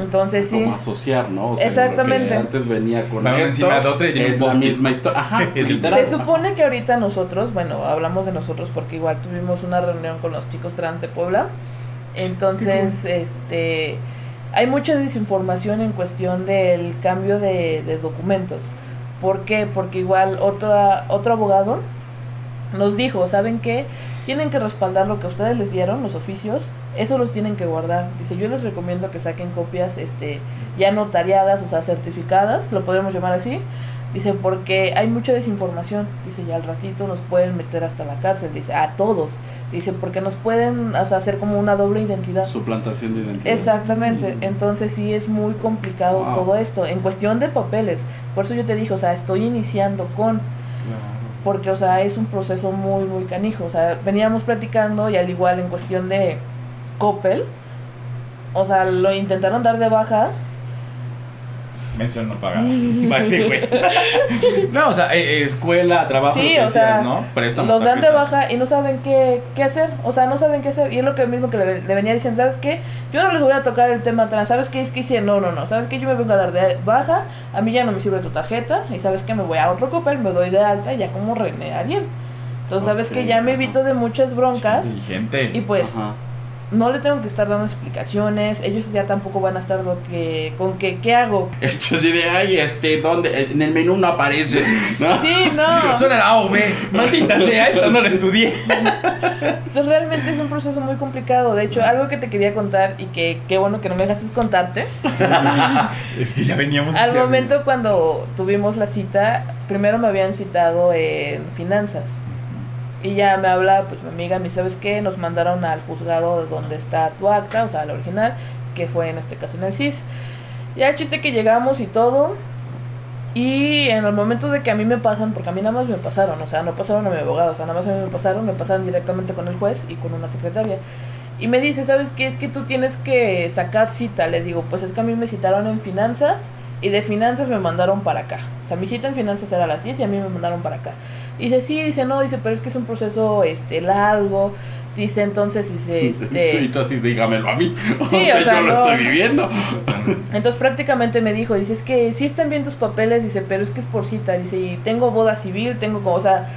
Entonces sí, Como asociar, ¿no? O sea, Exactamente. Lo que antes venía con esto, encima de otra y es la misma historia. Ajá, [LAUGHS] Es literal. Se supone que ahorita nosotros, bueno, hablamos de nosotros porque igual tuvimos una reunión con los chicos trans de Puebla. Entonces, este, hay mucha desinformación en cuestión del cambio de, de documentos. ¿Por qué? Porque igual otra, otro abogado nos dijo, ¿saben qué? Tienen que respaldar lo que ustedes les dieron, los oficios, eso los tienen que guardar. Dice, yo les recomiendo que saquen copias este, ya notariadas, o sea, certificadas, lo podemos llamar así. Dice, porque hay mucha desinformación. Dice, y al ratito nos pueden meter hasta la cárcel. Dice, a todos. Dice, porque nos pueden o sea, hacer como una doble identidad. Suplantación de identidad. Exactamente, Mm. entonces sí es muy complicado Wow. todo esto. En cuestión de papeles, por eso yo te dije, o sea, estoy iniciando con, porque, o sea, es un proceso muy, muy canijo. O sea, veníamos platicando y al igual en cuestión de Coppel, o sea, lo intentaron dar de baja. Mención no pagada. [LAUGHS] Vale, güey. No, o sea, eh, escuela, trabajo, Sí, lo que o sea, decías, ¿no? Préstamos, los dan de baja y no saben qué, qué hacer. O sea, no saben qué hacer. Y es lo que mismo que le, le venía diciendo, ¿sabes qué? Yo no les voy a tocar el tema trans. ¿Sabes qué? Es que hice, no, no, no. ¿Sabes qué? Yo me vengo a dar de baja. A mí ya no me sirve tu tarjeta. Y ¿sabes qué? Me voy a otro Coppel, me doy de alta y ya como René Ariel. Entonces, ¿sabes que Ya me evito de muchas broncas. Inteligente. Y pues, Ajá. No le tengo que estar dando explicaciones. Ellos ya tampoco van a estar lo que, con que, ¿qué hago? Esto así de, ay, este, ¿dónde? En el menú no aparece. [LAUGHS] ¿no? Sí, no. Suena la A o B. Maldita sea, esto no lo estudié. Entonces realmente es un proceso muy complicado. De hecho, algo que te quería contar y que qué bueno que no me dejaste contarte. [LAUGHS] es que ya veníamos Al momento cuando tuvimos la cita, primero me habían citado en finanzas. Y ya me habla, pues mi amiga, me ¿sabes qué? Nos mandaron al juzgado de donde está tu acta, o sea, la original, que fue en este caso en el CIS. Ya el chiste que llegamos y todo. Y en el momento de que a mí me pasan, porque a mí nada más me pasaron, o sea, no pasaron a mi abogado, o sea, nada más a mí me pasaron, me pasan directamente con el juez y con una secretaria. Y me dice, ¿sabes qué? Es que tú tienes que sacar cita. Le digo, pues es que a mí me citaron en finanzas y de finanzas me mandaron para acá. O sea, mi cita en finanzas era a las 10 y a mí me mandaron para acá. Y dice, sí, dice, no, dice, pero es que es un proceso este largo. Dice entonces, dice, [LAUGHS] Y este... tú así, dígamelo a mí. [LAUGHS] Sí, o sea, yo lo no. estoy viviendo. Entonces prácticamente me dijo, dice, es que sí están bien tus papeles, dice, pero es que es por cita, dice, y tengo boda civil, tengo como, o sea,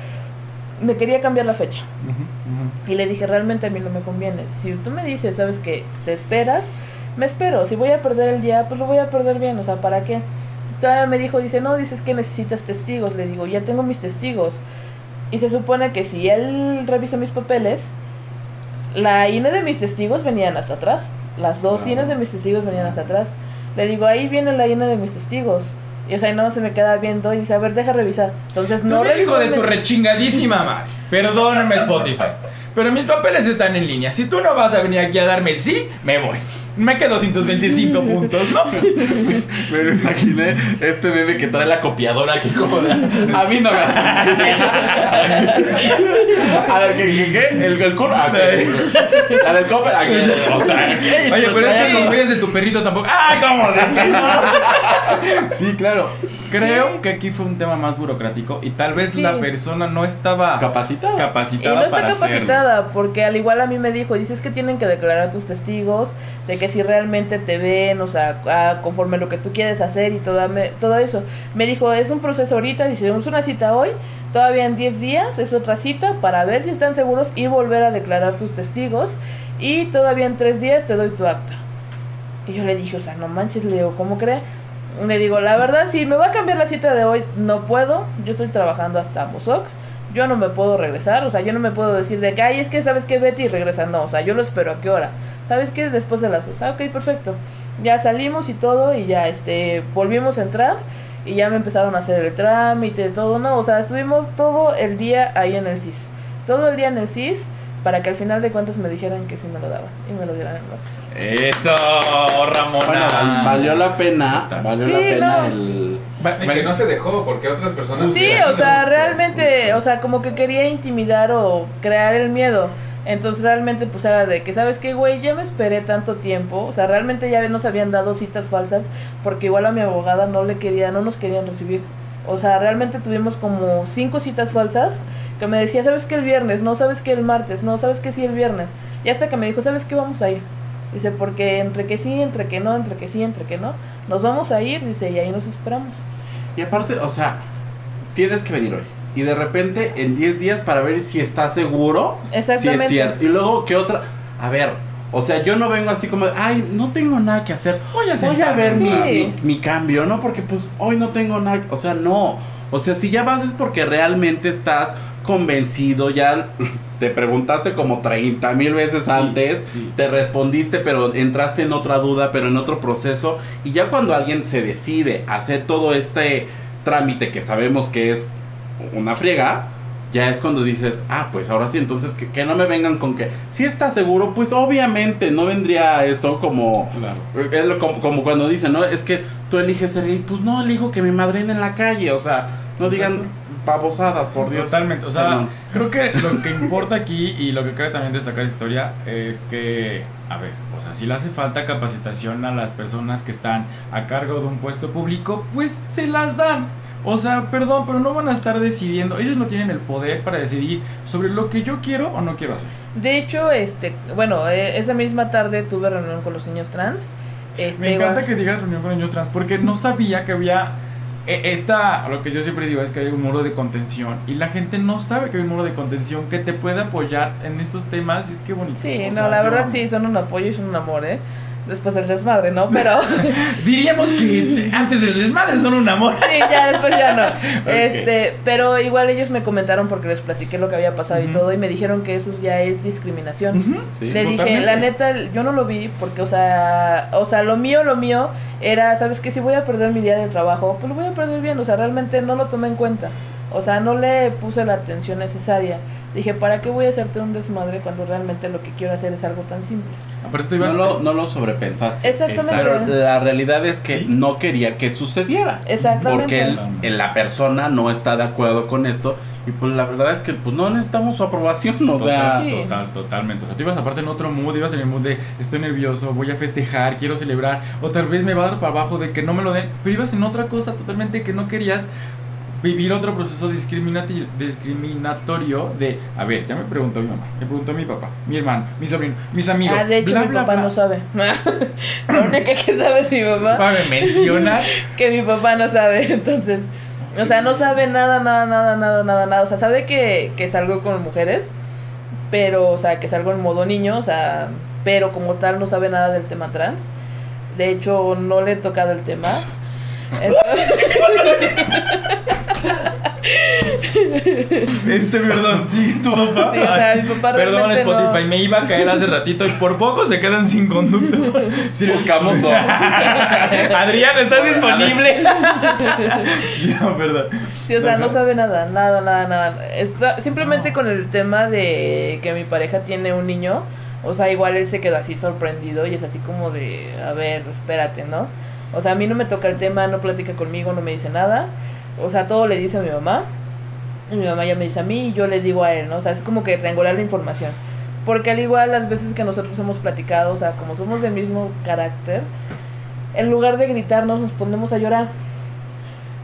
me quería cambiar la fecha. Y le dije, realmente a mí no me conviene. Si tú me dices, sabes que te esperas, me espero. Si voy a perder el día, pues lo voy a perder bien. O sea, ¿para qué? Todavía me dijo, dice, no, dices que necesitas testigos. Le digo, ya tengo mis testigos. Y se supone que si él revisa mis papeles, la INE de mis testigos venían hasta atrás. Las dos. INEs de mis testigos venían hasta atrás. Le digo, ahí viene la INE de mis testigos. Y o sea, y no se me queda viendo y dice, a ver, deja revisar. Entonces no No hijo revisó de tu rechingadísima madre. Perdóname, [LAUGHS] Spotify. Pero mis papeles están en línea. Si tú no vas a venir aquí a darme el sí, me voy. Me quedo sin tus 25 [LAUGHS] puntos, ¿no? Me lo imaginé este bebé que trae la copiadora aquí como de... A mí no me hace. A ver, ¿qué? ¿Qué? qué? ¿El, el curva? Ah. La del cope. aquí. O sea, ¿qué? Oye, pero es que los de tu perrito tampoco. ¡Ah, cómo de! [LAUGHS] Sí, claro. Creo Sí. que aquí fue un tema más burocrático y tal vez Sí. la persona no estaba ¿Capacitada? Y capacitada no está para hacerlo. capacitada, porque al igual a mí me dijo, dices que tienen que declarar tus testigos, de que si realmente te ven, o sea, a- conforme lo que tú quieres hacer y todo, me- todo eso. Me dijo, es un proceso ahorita, dice, es una cita hoy, todavía en 10 días es otra cita para ver si están seguros y volver a declarar tus testigos, y todavía en 3 días te doy tu acta. Y yo le dije, o sea, no manches, le digo, ¿cómo cree? Le digo, la verdad, si me va a cambiar la cita de hoy, no puedo. Yo estoy trabajando hasta Mozoc. Yo no me puedo regresar. O sea, yo no me puedo decir de que, ay, es que sabes que Betty regresa. No, o sea, yo lo espero. ¿A qué hora? ¿Sabes qué? Después de las dos. Ah, ok, perfecto. Ya salimos y todo. Y ya, este, volvimos a entrar. Y ya me empezaron a hacer el trámite, todo, ¿no? O sea, estuvimos todo el día ahí en el CIS. Todo el día en el CIS. Para que al final de cuentas me dijeran que sí me lo daban. Y me lo dieran el martes. Eso, Ramona. Bueno, valió la pena. Valió Sí, la pena no. el. Y que no se dejó, porque otras personas. Sí, o sea, realmente, o sea, como que quería intimidar o crear el miedo. Entonces realmente pues era de que, ¿sabes qué, güey? Ya me esperé tanto tiempo. O sea, realmente ya nos habían dado citas falsas porque igual a mi abogada no le quería, no nos querían recibir. O sea, realmente tuvimos como cinco citas falsas que me decía, ¿sabes qué el viernes? No, ¿sabes qué el martes? No, ¿sabes qué sí el viernes? Y hasta que me dijo, ¿sabes qué vamos a ir? Dice, porque entre que sí, entre que no, entre que sí, entre que no, nos vamos a ir, dice, y ahí nos esperamos. Y aparte, o sea, tienes que venir hoy. Y de repente, en 10 días, para ver si está seguro. Exactamente. Si es cierto. Y luego, ¿qué otra? A ver, o sea, yo no vengo así como, ay, no tengo nada que hacer. Voy a Voy a sentarme". ver mi, mi, mi cambio, ¿no? Porque pues hoy no tengo nada. O sea, no. O sea, si ya vas es porque realmente estás convencido, ya [LAUGHS] te preguntaste como 30 mil veces Sí, antes, sí. te respondiste, pero entraste en otra duda, pero en otro proceso. Y ya cuando alguien se decide hacer todo este trámite que sabemos que es una friega, ya es cuando dices, ah, pues ahora sí, entonces que, que no me vengan con que, si está seguro, pues obviamente no vendría eso como... Claro. Como, como cuando dicen, ¿no? Es que tú eliges ser gay, pues no elijo que me madrinen en la calle, o sea, no digan babosadas, por Dios. Totalmente, o sea, Perdón. creo que lo que importa aquí y lo que cabe también destacar esta historia es que, a ver, o sea, si le hace falta capacitación a las personas que están a cargo de un puesto público, pues se las dan. O sea, perdón, pero no van a estar decidiendo, ellos no tienen el poder para decidir sobre lo que yo quiero o no quiero hacer. De hecho, este, bueno, eh, esa misma tarde tuve reunión con los niños trans. Este, Me encanta igual- que digas reunión con niños trans porque no sabía que había esta, lo que yo siempre digo es que hay un muro de contención y la gente no sabe que hay un muro de contención que te puede apoyar en estos temas y es que bonito. Sí, O no, sea, la verdad amo. sí, son un apoyo y son un amor, ¿eh? Después del desmadre, ¿no? Pero [LAUGHS] Diríamos que antes del desmadre son un amor. sí, ya después ya no. [LAUGHS] Este, pero igual ellos me comentaron porque les platiqué lo que había pasado y todo y me dijeron que eso ya es discriminación. Sí. Le dije, la neta, yo no lo vi porque, o sea, o sea, lo mío, lo mío era, ¿sabes qué? Si voy a perder mi día de trabajo, pues lo voy a perder bien, o sea, realmente no lo tomé en cuenta. O sea, no le puse la atención necesaria. Dije, ¿para qué voy a hacerte un desmadre cuando realmente lo que quiero hacer es algo tan simple? Aparte No lo, no lo sobrepensaste. Exactamente. Pero la realidad es que Sí. no quería que sucediera. Exactamente. Porque el- el- la persona no está de acuerdo con esto. Y pues la verdad es que pues no necesitamos su aprobación. O sea, Total, Sí. total, totalmente. O sea, tú ibas aparte en otro mood, ibas en el mood de estoy nervioso, voy a festejar, quiero celebrar, o tal vez me va a dar para abajo de que no me lo den, pero ibas en otra cosa totalmente que no querías vivir otro proceso discriminatorio de, a ver, ya me preguntó mi mamá, me preguntó mi papá, mi hermano, mi sobrino, mis amigos. Ah, de hecho, bla, mi bla, papá bla. no sabe. [LAUGHS] La única que sabe es mi mamá. Para mencionar. [LAUGHS] que mi papá no sabe, [LAUGHS] entonces, o sea, no sabe nada, nada, nada, nada, nada, nada, o sea, sabe que, que salgo con mujeres, pero, o sea, que salgo en modo niño, o sea, pero como tal no sabe nada del tema trans, de hecho, no le he tocado el tema. Entonces, Este, perdón, sí, tu papá. Sí, o sea, mi papá Perdón, Spotify, no- me iba a caer hace ratito y por poco se quedan sin conducto. Sí, Buscamos dos. [LAUGHS] Adrián, ¿estás disponible? [LAUGHS] no, perdón. sí, o sea, no sabe nada, nada, nada, nada. Está- simplemente con el tema de que mi pareja tiene un niño, o sea, igual él se quedó así sorprendido y es así como de, a ver, espérate, ¿no? O sea, a mí no me toca el tema, no platica conmigo, no me dice nada. O sea, todo le dice a mi mamá. Y mi mamá ya me dice a mí y yo le digo a él, ¿no? O sea, es como que triangular la información. Porque al igual las veces que nosotros hemos platicado, o sea, como somos del mismo carácter, en lugar de gritarnos nos ponemos a llorar.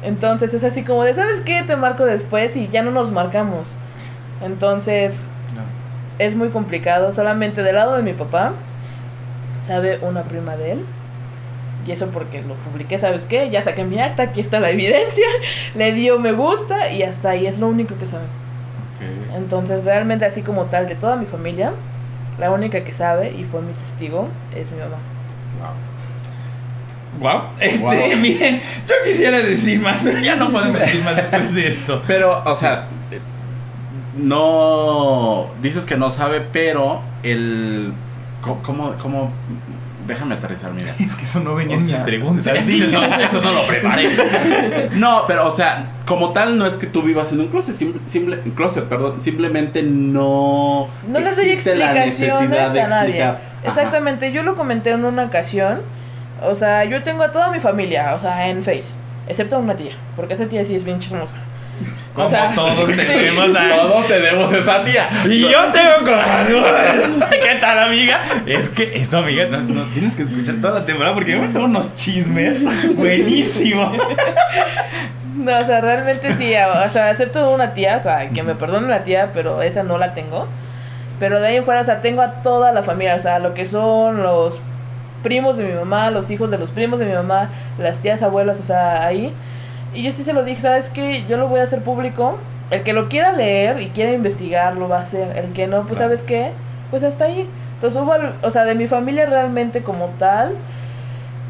Entonces es así como de, ¿sabes qué? Te marco después y ya no nos marcamos. Entonces es muy complicado. Solamente del lado de mi papá sabe una prima de él. Y eso porque lo publiqué, ¿sabes qué? Ya saqué mi acta, aquí está la evidencia. [LAUGHS] Le dio me gusta y hasta ahí es lo único que sabe. Entonces realmente así como tal de toda mi familia, la única que sabe y fue mi testigo es mi mamá. Wow. [LAUGHS] Este, Wow. miren, yo quisiera decir más, pero ya no podemos decir más después de esto. [LAUGHS] Pero, o sea, no. Dices que no sabe, pero el. ¿Cómo? cómo déjame aterrizar, mira. [LAUGHS] Es que eso no venía O en sea, mis preguntas. No, eso no lo preparé. [LAUGHS] No, pero, o sea, como tal, no es que tú vivas en un closet, simple, simple- closet, perdón, simplemente no. No les doy explicaciones de a nadie. explicar. Ajá. Exactamente, yo lo comenté en una ocasión. O sea, yo tengo a toda mi familia, o sea, en Face. Excepto a una tía, porque esa tía sí es bien chismosa. Como O sea, todos [LAUGHS] sí. tenemos a... Todos tenemos esa tía. Y yo [LAUGHS] tengo con... [LAUGHS] ¿Qué tal, amiga? Es que esto, amiga, no, no tienes que escuchar toda la temporada porque yo me tengo unos chismes buenísimos. No, o sea, realmente sí, o sea, excepto una tía, o sea, que me perdone la tía, pero esa no la tengo. Pero de ahí en fuera, o sea, tengo a toda la familia, o sea, lo que son los primos de mi mamá, los hijos de los primos de mi mamá, las tías, abuelas, o sea, ahí. Y yo sí se lo dije, ¿sabes qué? Yo lo voy a hacer público. El que lo quiera leer y quiera investigar, lo va a hacer. El que no, pues, Claro. ¿sabes qué? Pues hasta ahí. Entonces, hubo, o sea, de mi familia realmente como tal,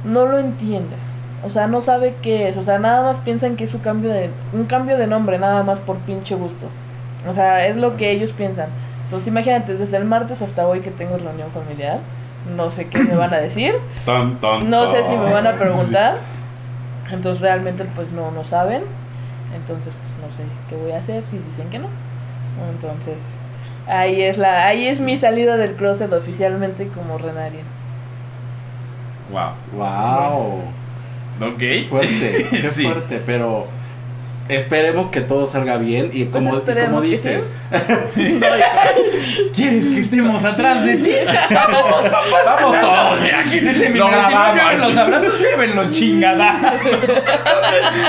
no lo entiende. O sea, no sabe qué es. O sea, nada más piensan que es un cambio de, un cambio de nombre, nada más por pinche gusto. O sea, es lo que ellos piensan. Entonces, imagínate, desde el martes hasta hoy que tengo reunión familiar, no sé qué me van a decir. Tan, tan, No sé si me van a preguntar. [LAUGHS] Entonces realmente pues no, no saben. Entonces pues no sé qué voy a hacer si dicen que no. Entonces ahí es la ahí es mi salida del closet oficialmente como Renarian. Wow. Wow. Ok. Fuerte, qué [LAUGHS] Sí. fuerte, pero esperemos que todo salga bien y como, y como dice, [LAUGHS] ¿Quieres que estemos atrás de ti? [LAUGHS] vamos todos, mira, aquí Dice mi lo si no llueven los abrazos, llueven los chingada. [LAUGHS]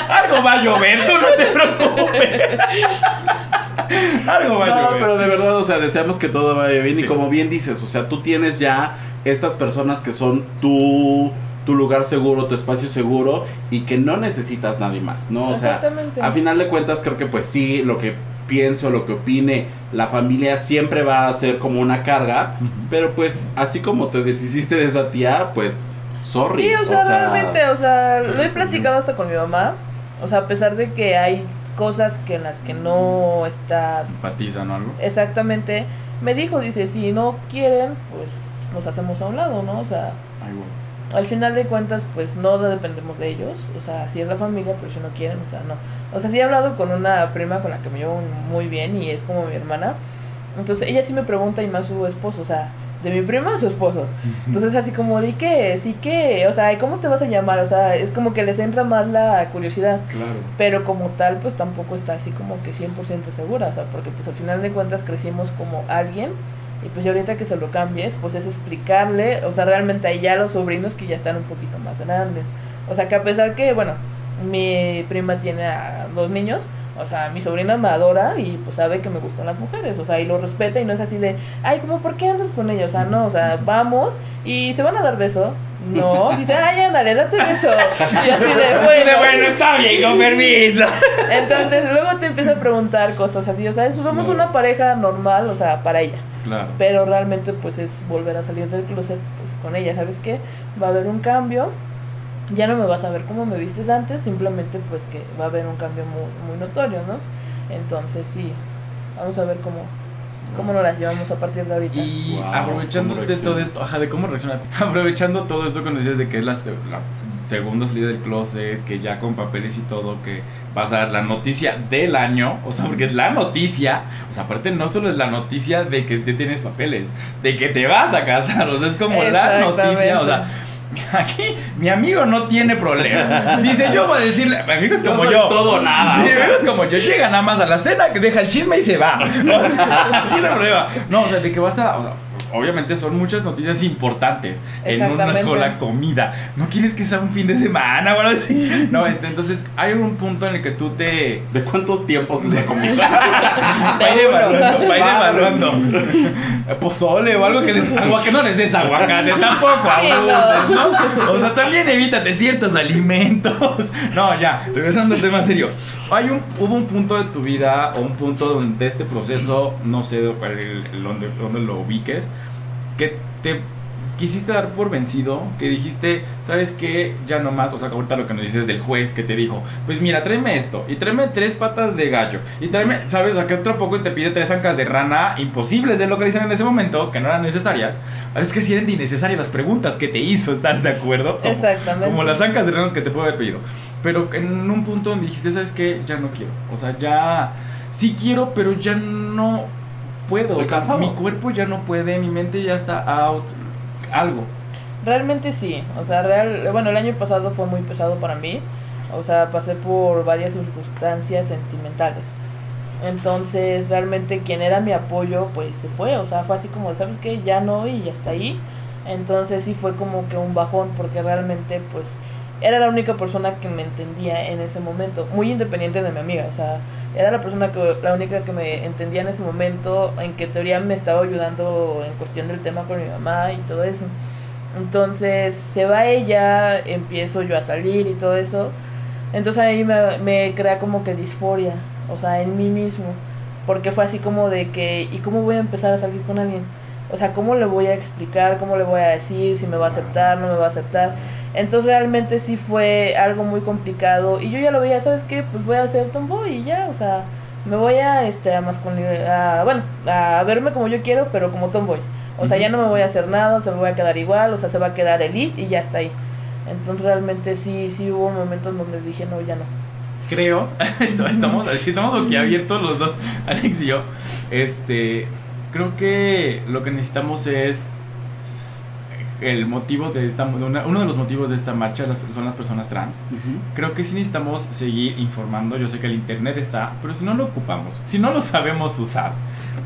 Algo va a llover, tú no te preocupes. Algo va a No, llover. pero de verdad, o sea, deseamos que todo vaya bien Sí. y como bien dices, o sea, tú tienes ya estas personas que son tu tu lugar seguro, tu espacio seguro y que no necesitas nadie más, ¿no? O sea, Exactamente. a final de cuentas creo que pues sí, lo que pienso, lo que opine la familia siempre va a ser como una carga, Ujú. pero pues así como te deshiciste de esa tía, pues sorry. Sí, o sea, realmente, o sea, sí, lo he platicado hasta con mi mamá. O sea, a pesar de que hay cosas que en las que no está Empatizan o algo. exactamente, me dijo, dice, si no quieren, pues nos hacemos a un lado, ¿no? O sea, Ay, güey. Al final de cuentas, pues no dependemos de ellos. O sea, si es la familia, pero si no quieren, o sea, no. O sea, sí he hablado con una prima con la que me llevo muy bien y es como mi hermana. Entonces ella sí me pregunta y más su esposo, o sea, de mi prima a su esposo. Entonces así como, di que, sí que, o sea, ¿y ¿cómo te vas a llamar? O sea, es como que les entra más la curiosidad. Claro. Pero como tal, pues tampoco está así como que 100% segura, o sea, porque pues al final de cuentas crecimos como alguien y pues ya ahorita que se lo cambies, pues es explicarle, o sea, realmente ahí ya los sobrinos que ya están un poquito más grandes. O sea, que a pesar que, bueno, Mi prima tiene a dos niños, o sea, mi sobrina me adora y pues sabe que me gustan las mujeres, o sea, y lo respeta y no es así de, ay, como, ¿por qué andas con ella? O sea, no, o sea, vamos y se van a dar beso. No, [LAUGHS] dice, ay, ándale, date beso. Y así de, bueno. De bueno, está bien, con permiso. Entonces, luego te empieza a preguntar cosas así, o sea, somos una pareja normal, o sea, para ella. Pero realmente, pues es volver a salir del closet pues, con ella. ¿Sabes qué? Va a haber un cambio. Ya no me vas a ver como me vistes antes, simplemente pues que va a haber un cambio muy, muy notorio, ¿no? Entonces, sí, vamos a ver cómo, cómo nos las llevamos a partir de ahorita. Y Wow, aprovechando de todo, reacciona. ajá, de cómo reaccionar, [LAUGHS] aprovechando todo esto cuando dices de que es la, la segunda salida del closet, que ya con papeles y todo, que vas a dar la noticia del año, o sea, porque es la noticia, o sea, aparte no solo es la noticia de que te tienes papeles, de que te vas a casar, o sea, es como la noticia, o sea, [LAUGHS] aquí mi amigo no tiene problema. Dice, yo voy a decirle, mi amigo es Yo como soy yo. todo nada. Sí, mi amigo es como yo. Llega nada más a la cena, que deja el chisme y se va. O sea, [LAUGHS] no tiene problema. No, o sea, de que vas a. o sea, obviamente son muchas noticias importantes en una sola comida. No quieres que sea un fin de semana o algo así. No, este, entonces hay un punto en el que tú te. ¿De cuántos tiempos es la comida? [LAUGHS] Va evaluando, va evaluando. Pozole o algo que les, que no les des aguacate, tampoco Sí, abuses, ¿no? O sea, también evítate ciertos alimentos. No, ya, regresando al tema serio. Hay un, hubo un punto de tu vida o un punto donde de este proceso, no sé cuál dónde, dónde lo ubiques, que te quisiste dar por vencido, que dijiste, ¿sabes qué? Ya no más, o sea, ahorita lo que nos dices del juez que te dijo, pues mira, tráeme esto, y tráeme tres patas de gallo, y tráeme, ¿sabes? O sea, que otro poco te pide tres ancas de rana imposibles de localizar en ese momento, que no eran necesarias. Es que si eran innecesarias las preguntas que te hizo, ¿estás de acuerdo? Como- Exactamente. Como las ancas de ranas que te puedo haber pedido. Pero en un punto donde dijiste, ¿sabes qué? Ya no quiero. O sea, ya sí quiero, pero ya no puedo. Estoy o sea, cansado. mi cuerpo ya no puede, mi mente ya está out. Algo. Realmente sí, o sea, real, bueno, el año pasado fue muy pesado para mí, o sea, pasé por varias circunstancias sentimentales. Entonces, realmente quien era mi apoyo, pues se fue, o sea, fue así como, ¿sabes qué? Ya no y ya está ahí. Entonces sí fue como que un bajón, porque realmente, pues, era la única persona que me entendía en ese momento, muy independiente de mi amiga, o sea, era la persona que, la única que me entendía en ese momento, en que teoría me estaba ayudando en cuestión del tema con mi mamá y todo eso. Entonces se va ella, empiezo yo a salir y todo eso. Entonces ahí me, me crea como que disforia, o sea, en mí mismo. Porque fue así como de que, ¿y cómo voy a empezar a salir con alguien? O sea, ¿cómo le voy a explicar? ¿Cómo le voy a decir? Si me va a aceptar, no me va a aceptar. Entonces realmente sí fue algo muy complicado. Y yo ya lo veía, ¿sabes qué? Pues voy a ser tomboy y ya, o sea, me voy a, este, a masculinidad, a, bueno, a verme como yo quiero, pero como tomboy. O sea, ya no me voy a hacer nada, se me voy a quedar igual, o sea, se va a quedar elite y ya está ahí. Entonces realmente sí, sí hubo momentos donde dije, no, ya no. Creo, [LAUGHS] estamos, estamos boquiabiertos los dos, Alex y yo. Este, creo que lo que necesitamos es el motivo de esta, de una- uno de los motivos de esta marcha las- son las personas trans. Creo que sí necesitamos seguir informando. Yo sé que el internet está, pero si no lo ocupamos, si no lo sabemos usar,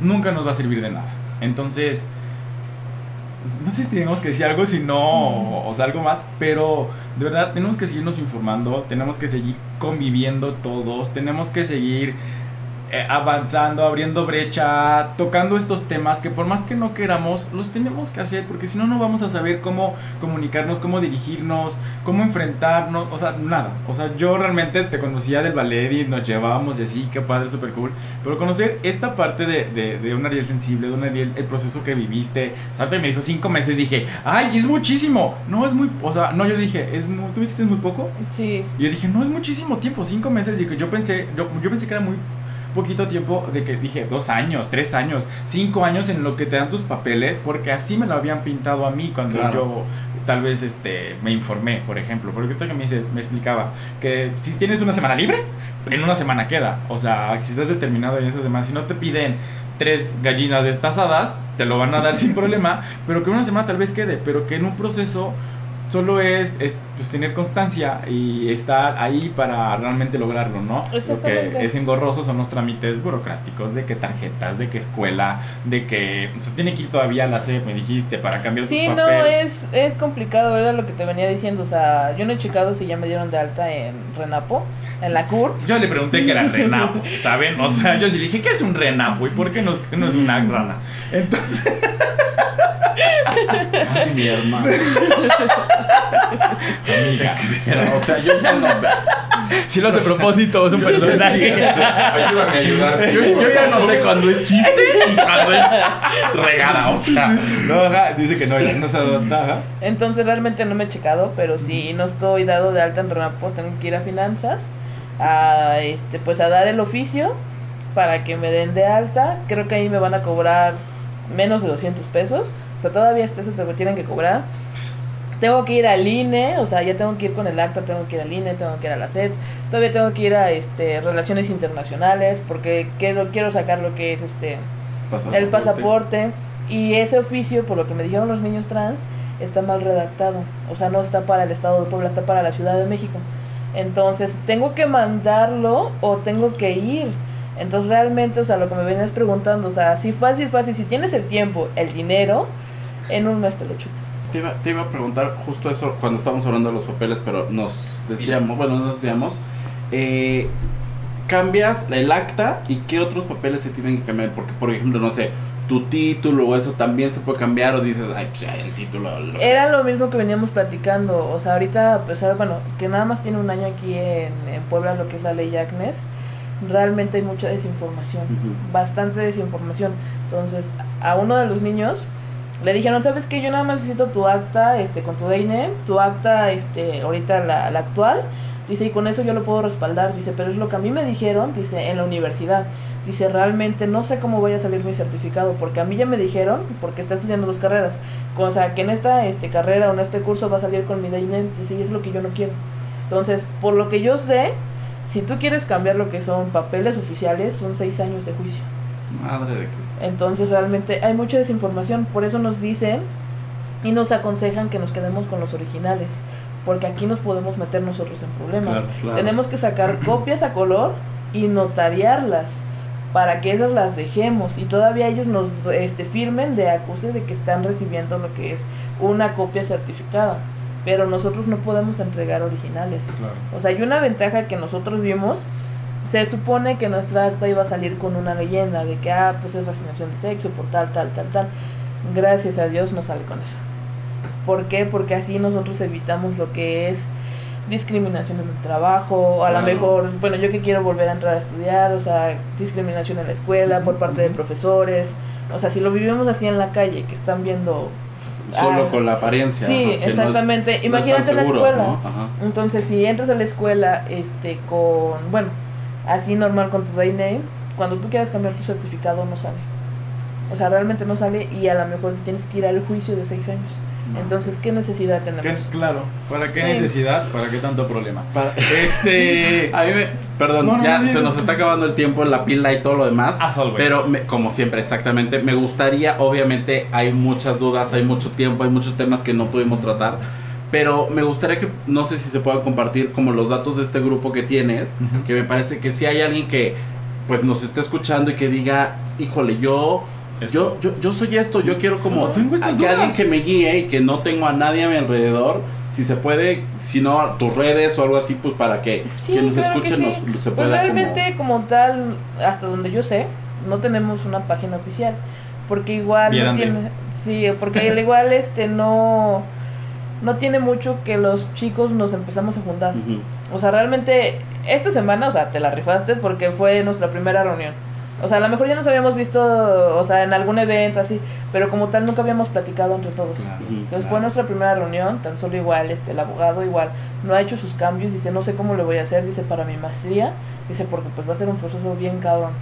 nunca nos va a servir de nada. Entonces, no sé si tenemos que decir algo, si no, o sea, algo más, pero de verdad tenemos que seguirnos informando, tenemos que seguir conviviendo todos, tenemos que seguir avanzando, abriendo brecha, tocando estos temas que por más que no queramos, los tenemos que hacer, porque si no, no vamos a saber cómo comunicarnos, cómo dirigirnos, cómo enfrentarnos, o sea, nada. O sea, yo realmente te conocía del ballet y nos llevábamos y así, qué padre, súper cool. Pero conocer esta parte de, de, de un Ariel sensible, de un Ariel, el proceso que viviste, Sartre me dijo cinco meses, dije, ay, es muchísimo. No, es muy, o sea, no, yo dije, es muy, tú dijiste es muy poco. Sí, Y yo dije, no es muchísimo tiempo, cinco meses. Dije, yo pensé, yo, yo pensé que era muy poquito tiempo de que dije dos años, tres años, cinco años en lo que te dan tus papeles, porque así me lo habían pintado a mí cuando Claro. yo tal vez este me informé, por ejemplo. Porque ahorita que me dices, me explicaba que si tienes una semana libre, en una semana queda. O sea, si estás determinado en esa semana, si no te piden tres gallinas destazadas, te lo van a dar sin [LAUGHS] problema, pero que una semana tal vez quede, pero que en un proceso solo es, es pues tener constancia y estar ahí para realmente lograrlo, ¿no? Lo que es engorroso son los trámites burocráticos, de qué tarjetas, de qué escuela, de que, o sea, tiene que ir todavía a la SEP, me dijiste, para cambiar Sí, tus no, papeles. es, es complicado, era lo que te venía diciendo. O sea, yo no he checado si ya me dieron de alta en Renapo, en la CUR. Yo le pregunté que era renapo, [LAUGHS] ¿saben? O sea, yo sí le dije, ¿qué es un renapo? ¿Y por qué no es, no es una rana? Entonces, [LAUGHS] Ay, mi hermano. [LAUGHS] amiga, o sea, yo ya no sé. si lo hace a propósito, es un personaje. Ayúdame a ayudar. Yo, yo ya no sé cuándo es chiste y cuándo es regada, o sea. No, ajá, dice que no, no se adapta, ajá. Entonces realmente no me he checado, pero si no estoy dado de alta en Renapo, tengo que ir a finanzas a este pues a dar el oficio para que me den de alta. Creo que ahí me van a cobrar menos de 200 pesos. O sea, todavía hasta eso te lo tienen que cobrar. Tengo que ir al INE, o sea, ya tengo que ir con el acta, tengo que ir al INE, tengo que ir a la SED, todavía tengo que ir a este relaciones internacionales porque quiero quiero sacar lo que es este el pasaporte y ese oficio, por lo que me dijeron los niños trans, está mal redactado. O sea, no está para el estado de Puebla, está para la Ciudad de México. Entonces, tengo que mandarlo o tengo que ir. Entonces, realmente, o sea, lo que me venías preguntando, o sea, si fácil, fácil, si tienes el tiempo, el dinero, en un mes te lo chutas. Te iba, te iba a preguntar justo eso cuando estábamos hablando de los papeles, pero nos desviamos, bueno, no nos desviamos. Eh, ¿Cambias el acta y qué otros papeles se tienen que cambiar? Porque, por ejemplo, no sé, tu título o eso también se puede cambiar o dices, ay, pues ya el título. Lo sé". Era lo mismo que veníamos platicando, o sea, ahorita, a pesar, bueno, que nada más tiene un año aquí en, en Puebla lo que es la ley Agnes, realmente hay mucha desinformación, Ujú. bastante desinformación. Entonces, a uno de los niños le dijeron, ¿sabes qué? Yo nada más necesito tu acta, este, con tu DNE, tu acta, este, ahorita la, la actual, dice, y con eso yo lo puedo respaldar, dice, pero es lo que a mí me dijeron, dice, en la universidad. Dice, realmente no sé cómo voy a salir mi certificado, porque a mí ya me dijeron, porque está estudiando dos carreras, o sea, que en esta este, carrera o en este curso va a salir con mi DNE, dice, y es lo que yo no quiero. Entonces, por lo que yo sé, si tú quieres cambiar lo que son papeles oficiales, son seis años de juicio. Madre de que. Entonces, realmente hay mucha desinformación, por eso nos dicen y nos aconsejan que nos quedemos con los originales, porque aquí nos podemos meter nosotros en problemas. Claro, claro. Tenemos que sacar [CLEARS THROAT] copias a color y notariarlas para que esas las dejemos y todavía ellos nos este, firmen de acuse de que están recibiendo lo que es una copia certificada. Pero nosotros no podemos entregar originales. Claro. O sea, hay una ventaja que nosotros vimos. Se supone que nuestra acta iba a salir con una leyenda de que, ah, pues es fascinación de sexo por tal, tal, tal, tal. Gracias a Dios no sale con eso. ¿Por qué? Porque así nosotros evitamos lo que es discriminación en el trabajo, a lo mejor, bueno, yo que quiero volver a entrar a estudiar, o sea, discriminación en la escuela por parte de profesores, o sea, si lo vivimos así en la calle, que están viendo... Solo ah, con la apariencia. Sí, no es- exactamente. no están Imagínate en la escuela. ¿no? Entonces, si entras a la escuela este con, bueno, así normal con tu DNI, cuando tú quieras cambiar tu certificado no sale. O sea, realmente no sale y a lo mejor tienes que ir al juicio de seis años. Entonces, ¿qué necesidad ¿Qué- tenemos? claro, ¿para qué Sí. necesidad? ¿Para qué tanto problema? Para- Este. [LAUGHS] A mí me- perdón, No, no, ya no, se nos está acabando el tiempo, la pila y todo lo demás. As always. Pero me- como siempre, exactamente, me gustaría, obviamente hay muchas dudas, hay mucho tiempo, hay muchos temas que no pudimos tratar. Pero me gustaría que, no sé si se puedan compartir como los datos de este grupo que tienes, que me parece que si hay alguien que pues nos esté escuchando y que diga, híjole, yo... Yo, yo, yo soy esto, yo quiero como No, tengo estas que alguien que me guíe y que no tengo a nadie a mi alrededor. Si se puede, si no, tus redes o algo así, pues para que Sí, quien nos claro que escuche sí. nos, se Pues pueda realmente como... tal, hasta donde yo sé, no tenemos una página oficial. Porque igual Bien, no tiene... Sí, porque al igual este no... No tiene mucho que los chicos nos empezamos a juntar. O sea, realmente esta semana, o sea, te la rifaste porque fue nuestra primera reunión. O sea, a lo mejor ya nos habíamos visto, o sea, en algún evento así, pero como tal nunca habíamos platicado entre todos. Claro. Entonces fue nuestra primera reunión, tan solo igual, este, el abogado igual no ha hecho sus cambios, dice, no sé cómo le voy a hacer, dice, para mi maestría, dice, porque pues va a ser un proceso bien cabrón.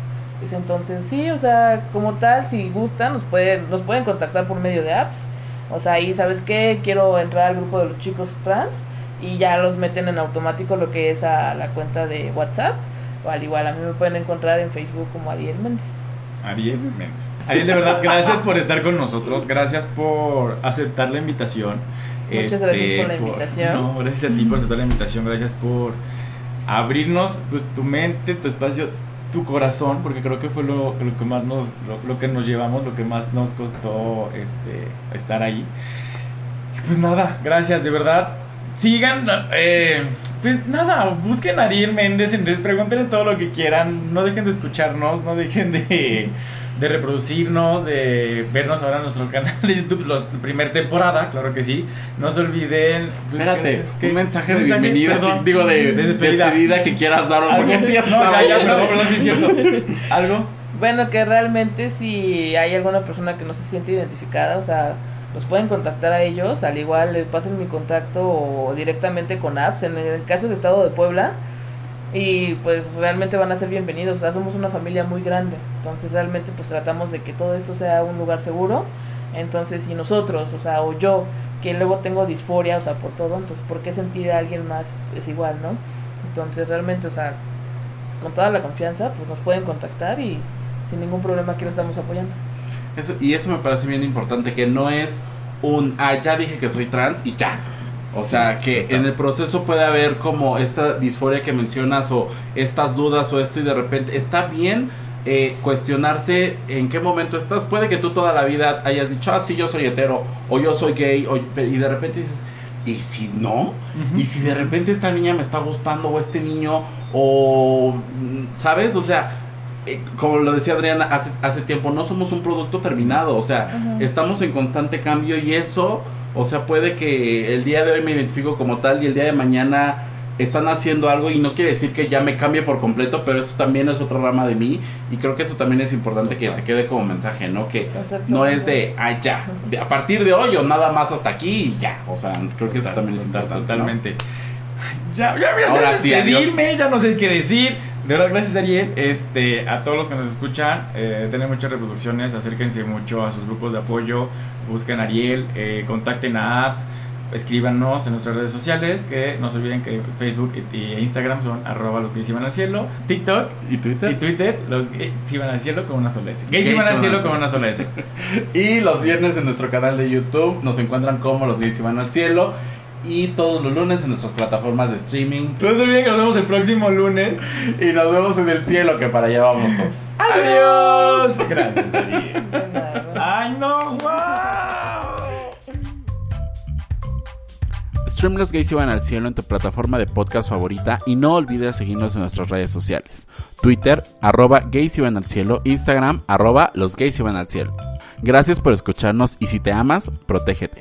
Dice, entonces sí, o sea, como tal, si gustan, nos pueden, nos pueden contactar por medio de apps. O sea, ahí, ¿sabes qué? Quiero entrar al grupo de los chicos trans y ya los meten en automático lo que es a la cuenta de WhatsApp. O al igual, a mí me pueden encontrar en Facebook como Ariel Méndez. Ariel Méndez. Ariel, de verdad, gracias por estar con nosotros. Gracias por aceptar la invitación. Muchas gracias por la invitación. No, gracias a ti por aceptar la invitación. Gracias por abrirnos pues, tu mente, tu espacio, tu corazón, porque creo que fue lo, lo que más nos, lo, lo que nos llevamos, lo que más nos costó este, estar ahí. Pues nada, gracias, de verdad. Sigan, eh, pues nada, busquen a Ariel Méndez en redes, pregúntenle todo lo que quieran, no dejen de escucharnos, no dejen de, de reproducirnos, de vernos ahora en nuestro canal de YouTube, los primer temporada, claro que sí. No se olviden. pues, Espérate, ¿qué- un mensaje de mensaje? bienvenida, Perdón. que- digo de, De despedida. despedida. que quieras dar, porque No, a ya, ya, perdón, perdón, sí es cierto. [LAUGHS] ¿Algo? Bueno, que realmente si hay alguna persona que no se siente identificada, o sea, los pueden contactar a ellos, al igual les pasen mi contacto o directamente con apps, en el caso de Estado de Puebla, y pues realmente van a ser bienvenidos, o sea, somos una familia muy grande, entonces realmente pues tratamos de que todo esto sea un lugar seguro, entonces si nosotros, o sea, o yo, que luego tengo disforia, o sea, por todo, entonces ¿por qué sentir a alguien más es igual, no? Entonces realmente, o sea, con toda la confianza, pues nos pueden contactar y sin ningún problema aquí lo estamos apoyando. Eso- y eso me parece bien importante, que no es un, ah, ya dije que soy trans y ya. O sea, que en el proceso puede haber como esta disforia que mencionas o estas dudas o esto y de repente está bien eh, cuestionarse en qué momento estás. Puede que tú toda la vida hayas dicho, ah, sí, yo soy hetero o yo soy gay o- y de repente dices, ¿y si no? Y si de repente esta niña me está gustando o este niño o, mm, ¿sabes? O sea, eh, como lo decía Adriana hace, hace tiempo, no somos un producto terminado, o sea, estamos en constante cambio y eso, o sea, puede que el día de hoy me identifico como tal y el día de mañana están haciendo algo y no quiere decir que ya me cambie por completo, pero esto también es otra rama de mí y creo que eso también es importante que se quede como mensaje, ¿no? Que no es de, ah, ya, de- a partir de hoy o nada más hasta aquí y ya, o sea, creo que eso también es importante. ¿no? Ya, ya, Ahora ya sí, despedirme, ya no sé qué decir. De verdad, gracias Ariel. Este, a todos los que nos escuchan, eh, tienen muchas reproducciones, acérquense mucho a sus grupos de apoyo, busquen a Ariel, eh, contacten a apps, escríbanos en nuestras redes sociales, que no se olviden que Facebook y Instagram son arroba los gays iban al cielo, TikTok ¿Y Twitter? y Twitter, los gays iban al cielo con una sola S. Gays Gays iban al cielo con una sola S. [LAUGHS] Y los viernes en nuestro canal de YouTube nos encuentran como Los Gays Iban al Cielo. Y todos los lunes en nuestras plataformas de streaming. No se olviden que nos vemos el próximo lunes. [LAUGHS] Y nos vemos en el cielo, que para allá vamos todos. Adiós. Gracias. [LAUGHS] ¡Ay, no! ¡Wow! Stream Los Gays Iban al Cielo en tu plataforma de podcast favorita. Y no olvides seguirnos en nuestras redes sociales: Twitter, arroba Gays Iban al Cielo. Instagram, arroba Los Gays Iban al Cielo. Gracias por escucharnos y si te amas, protégete.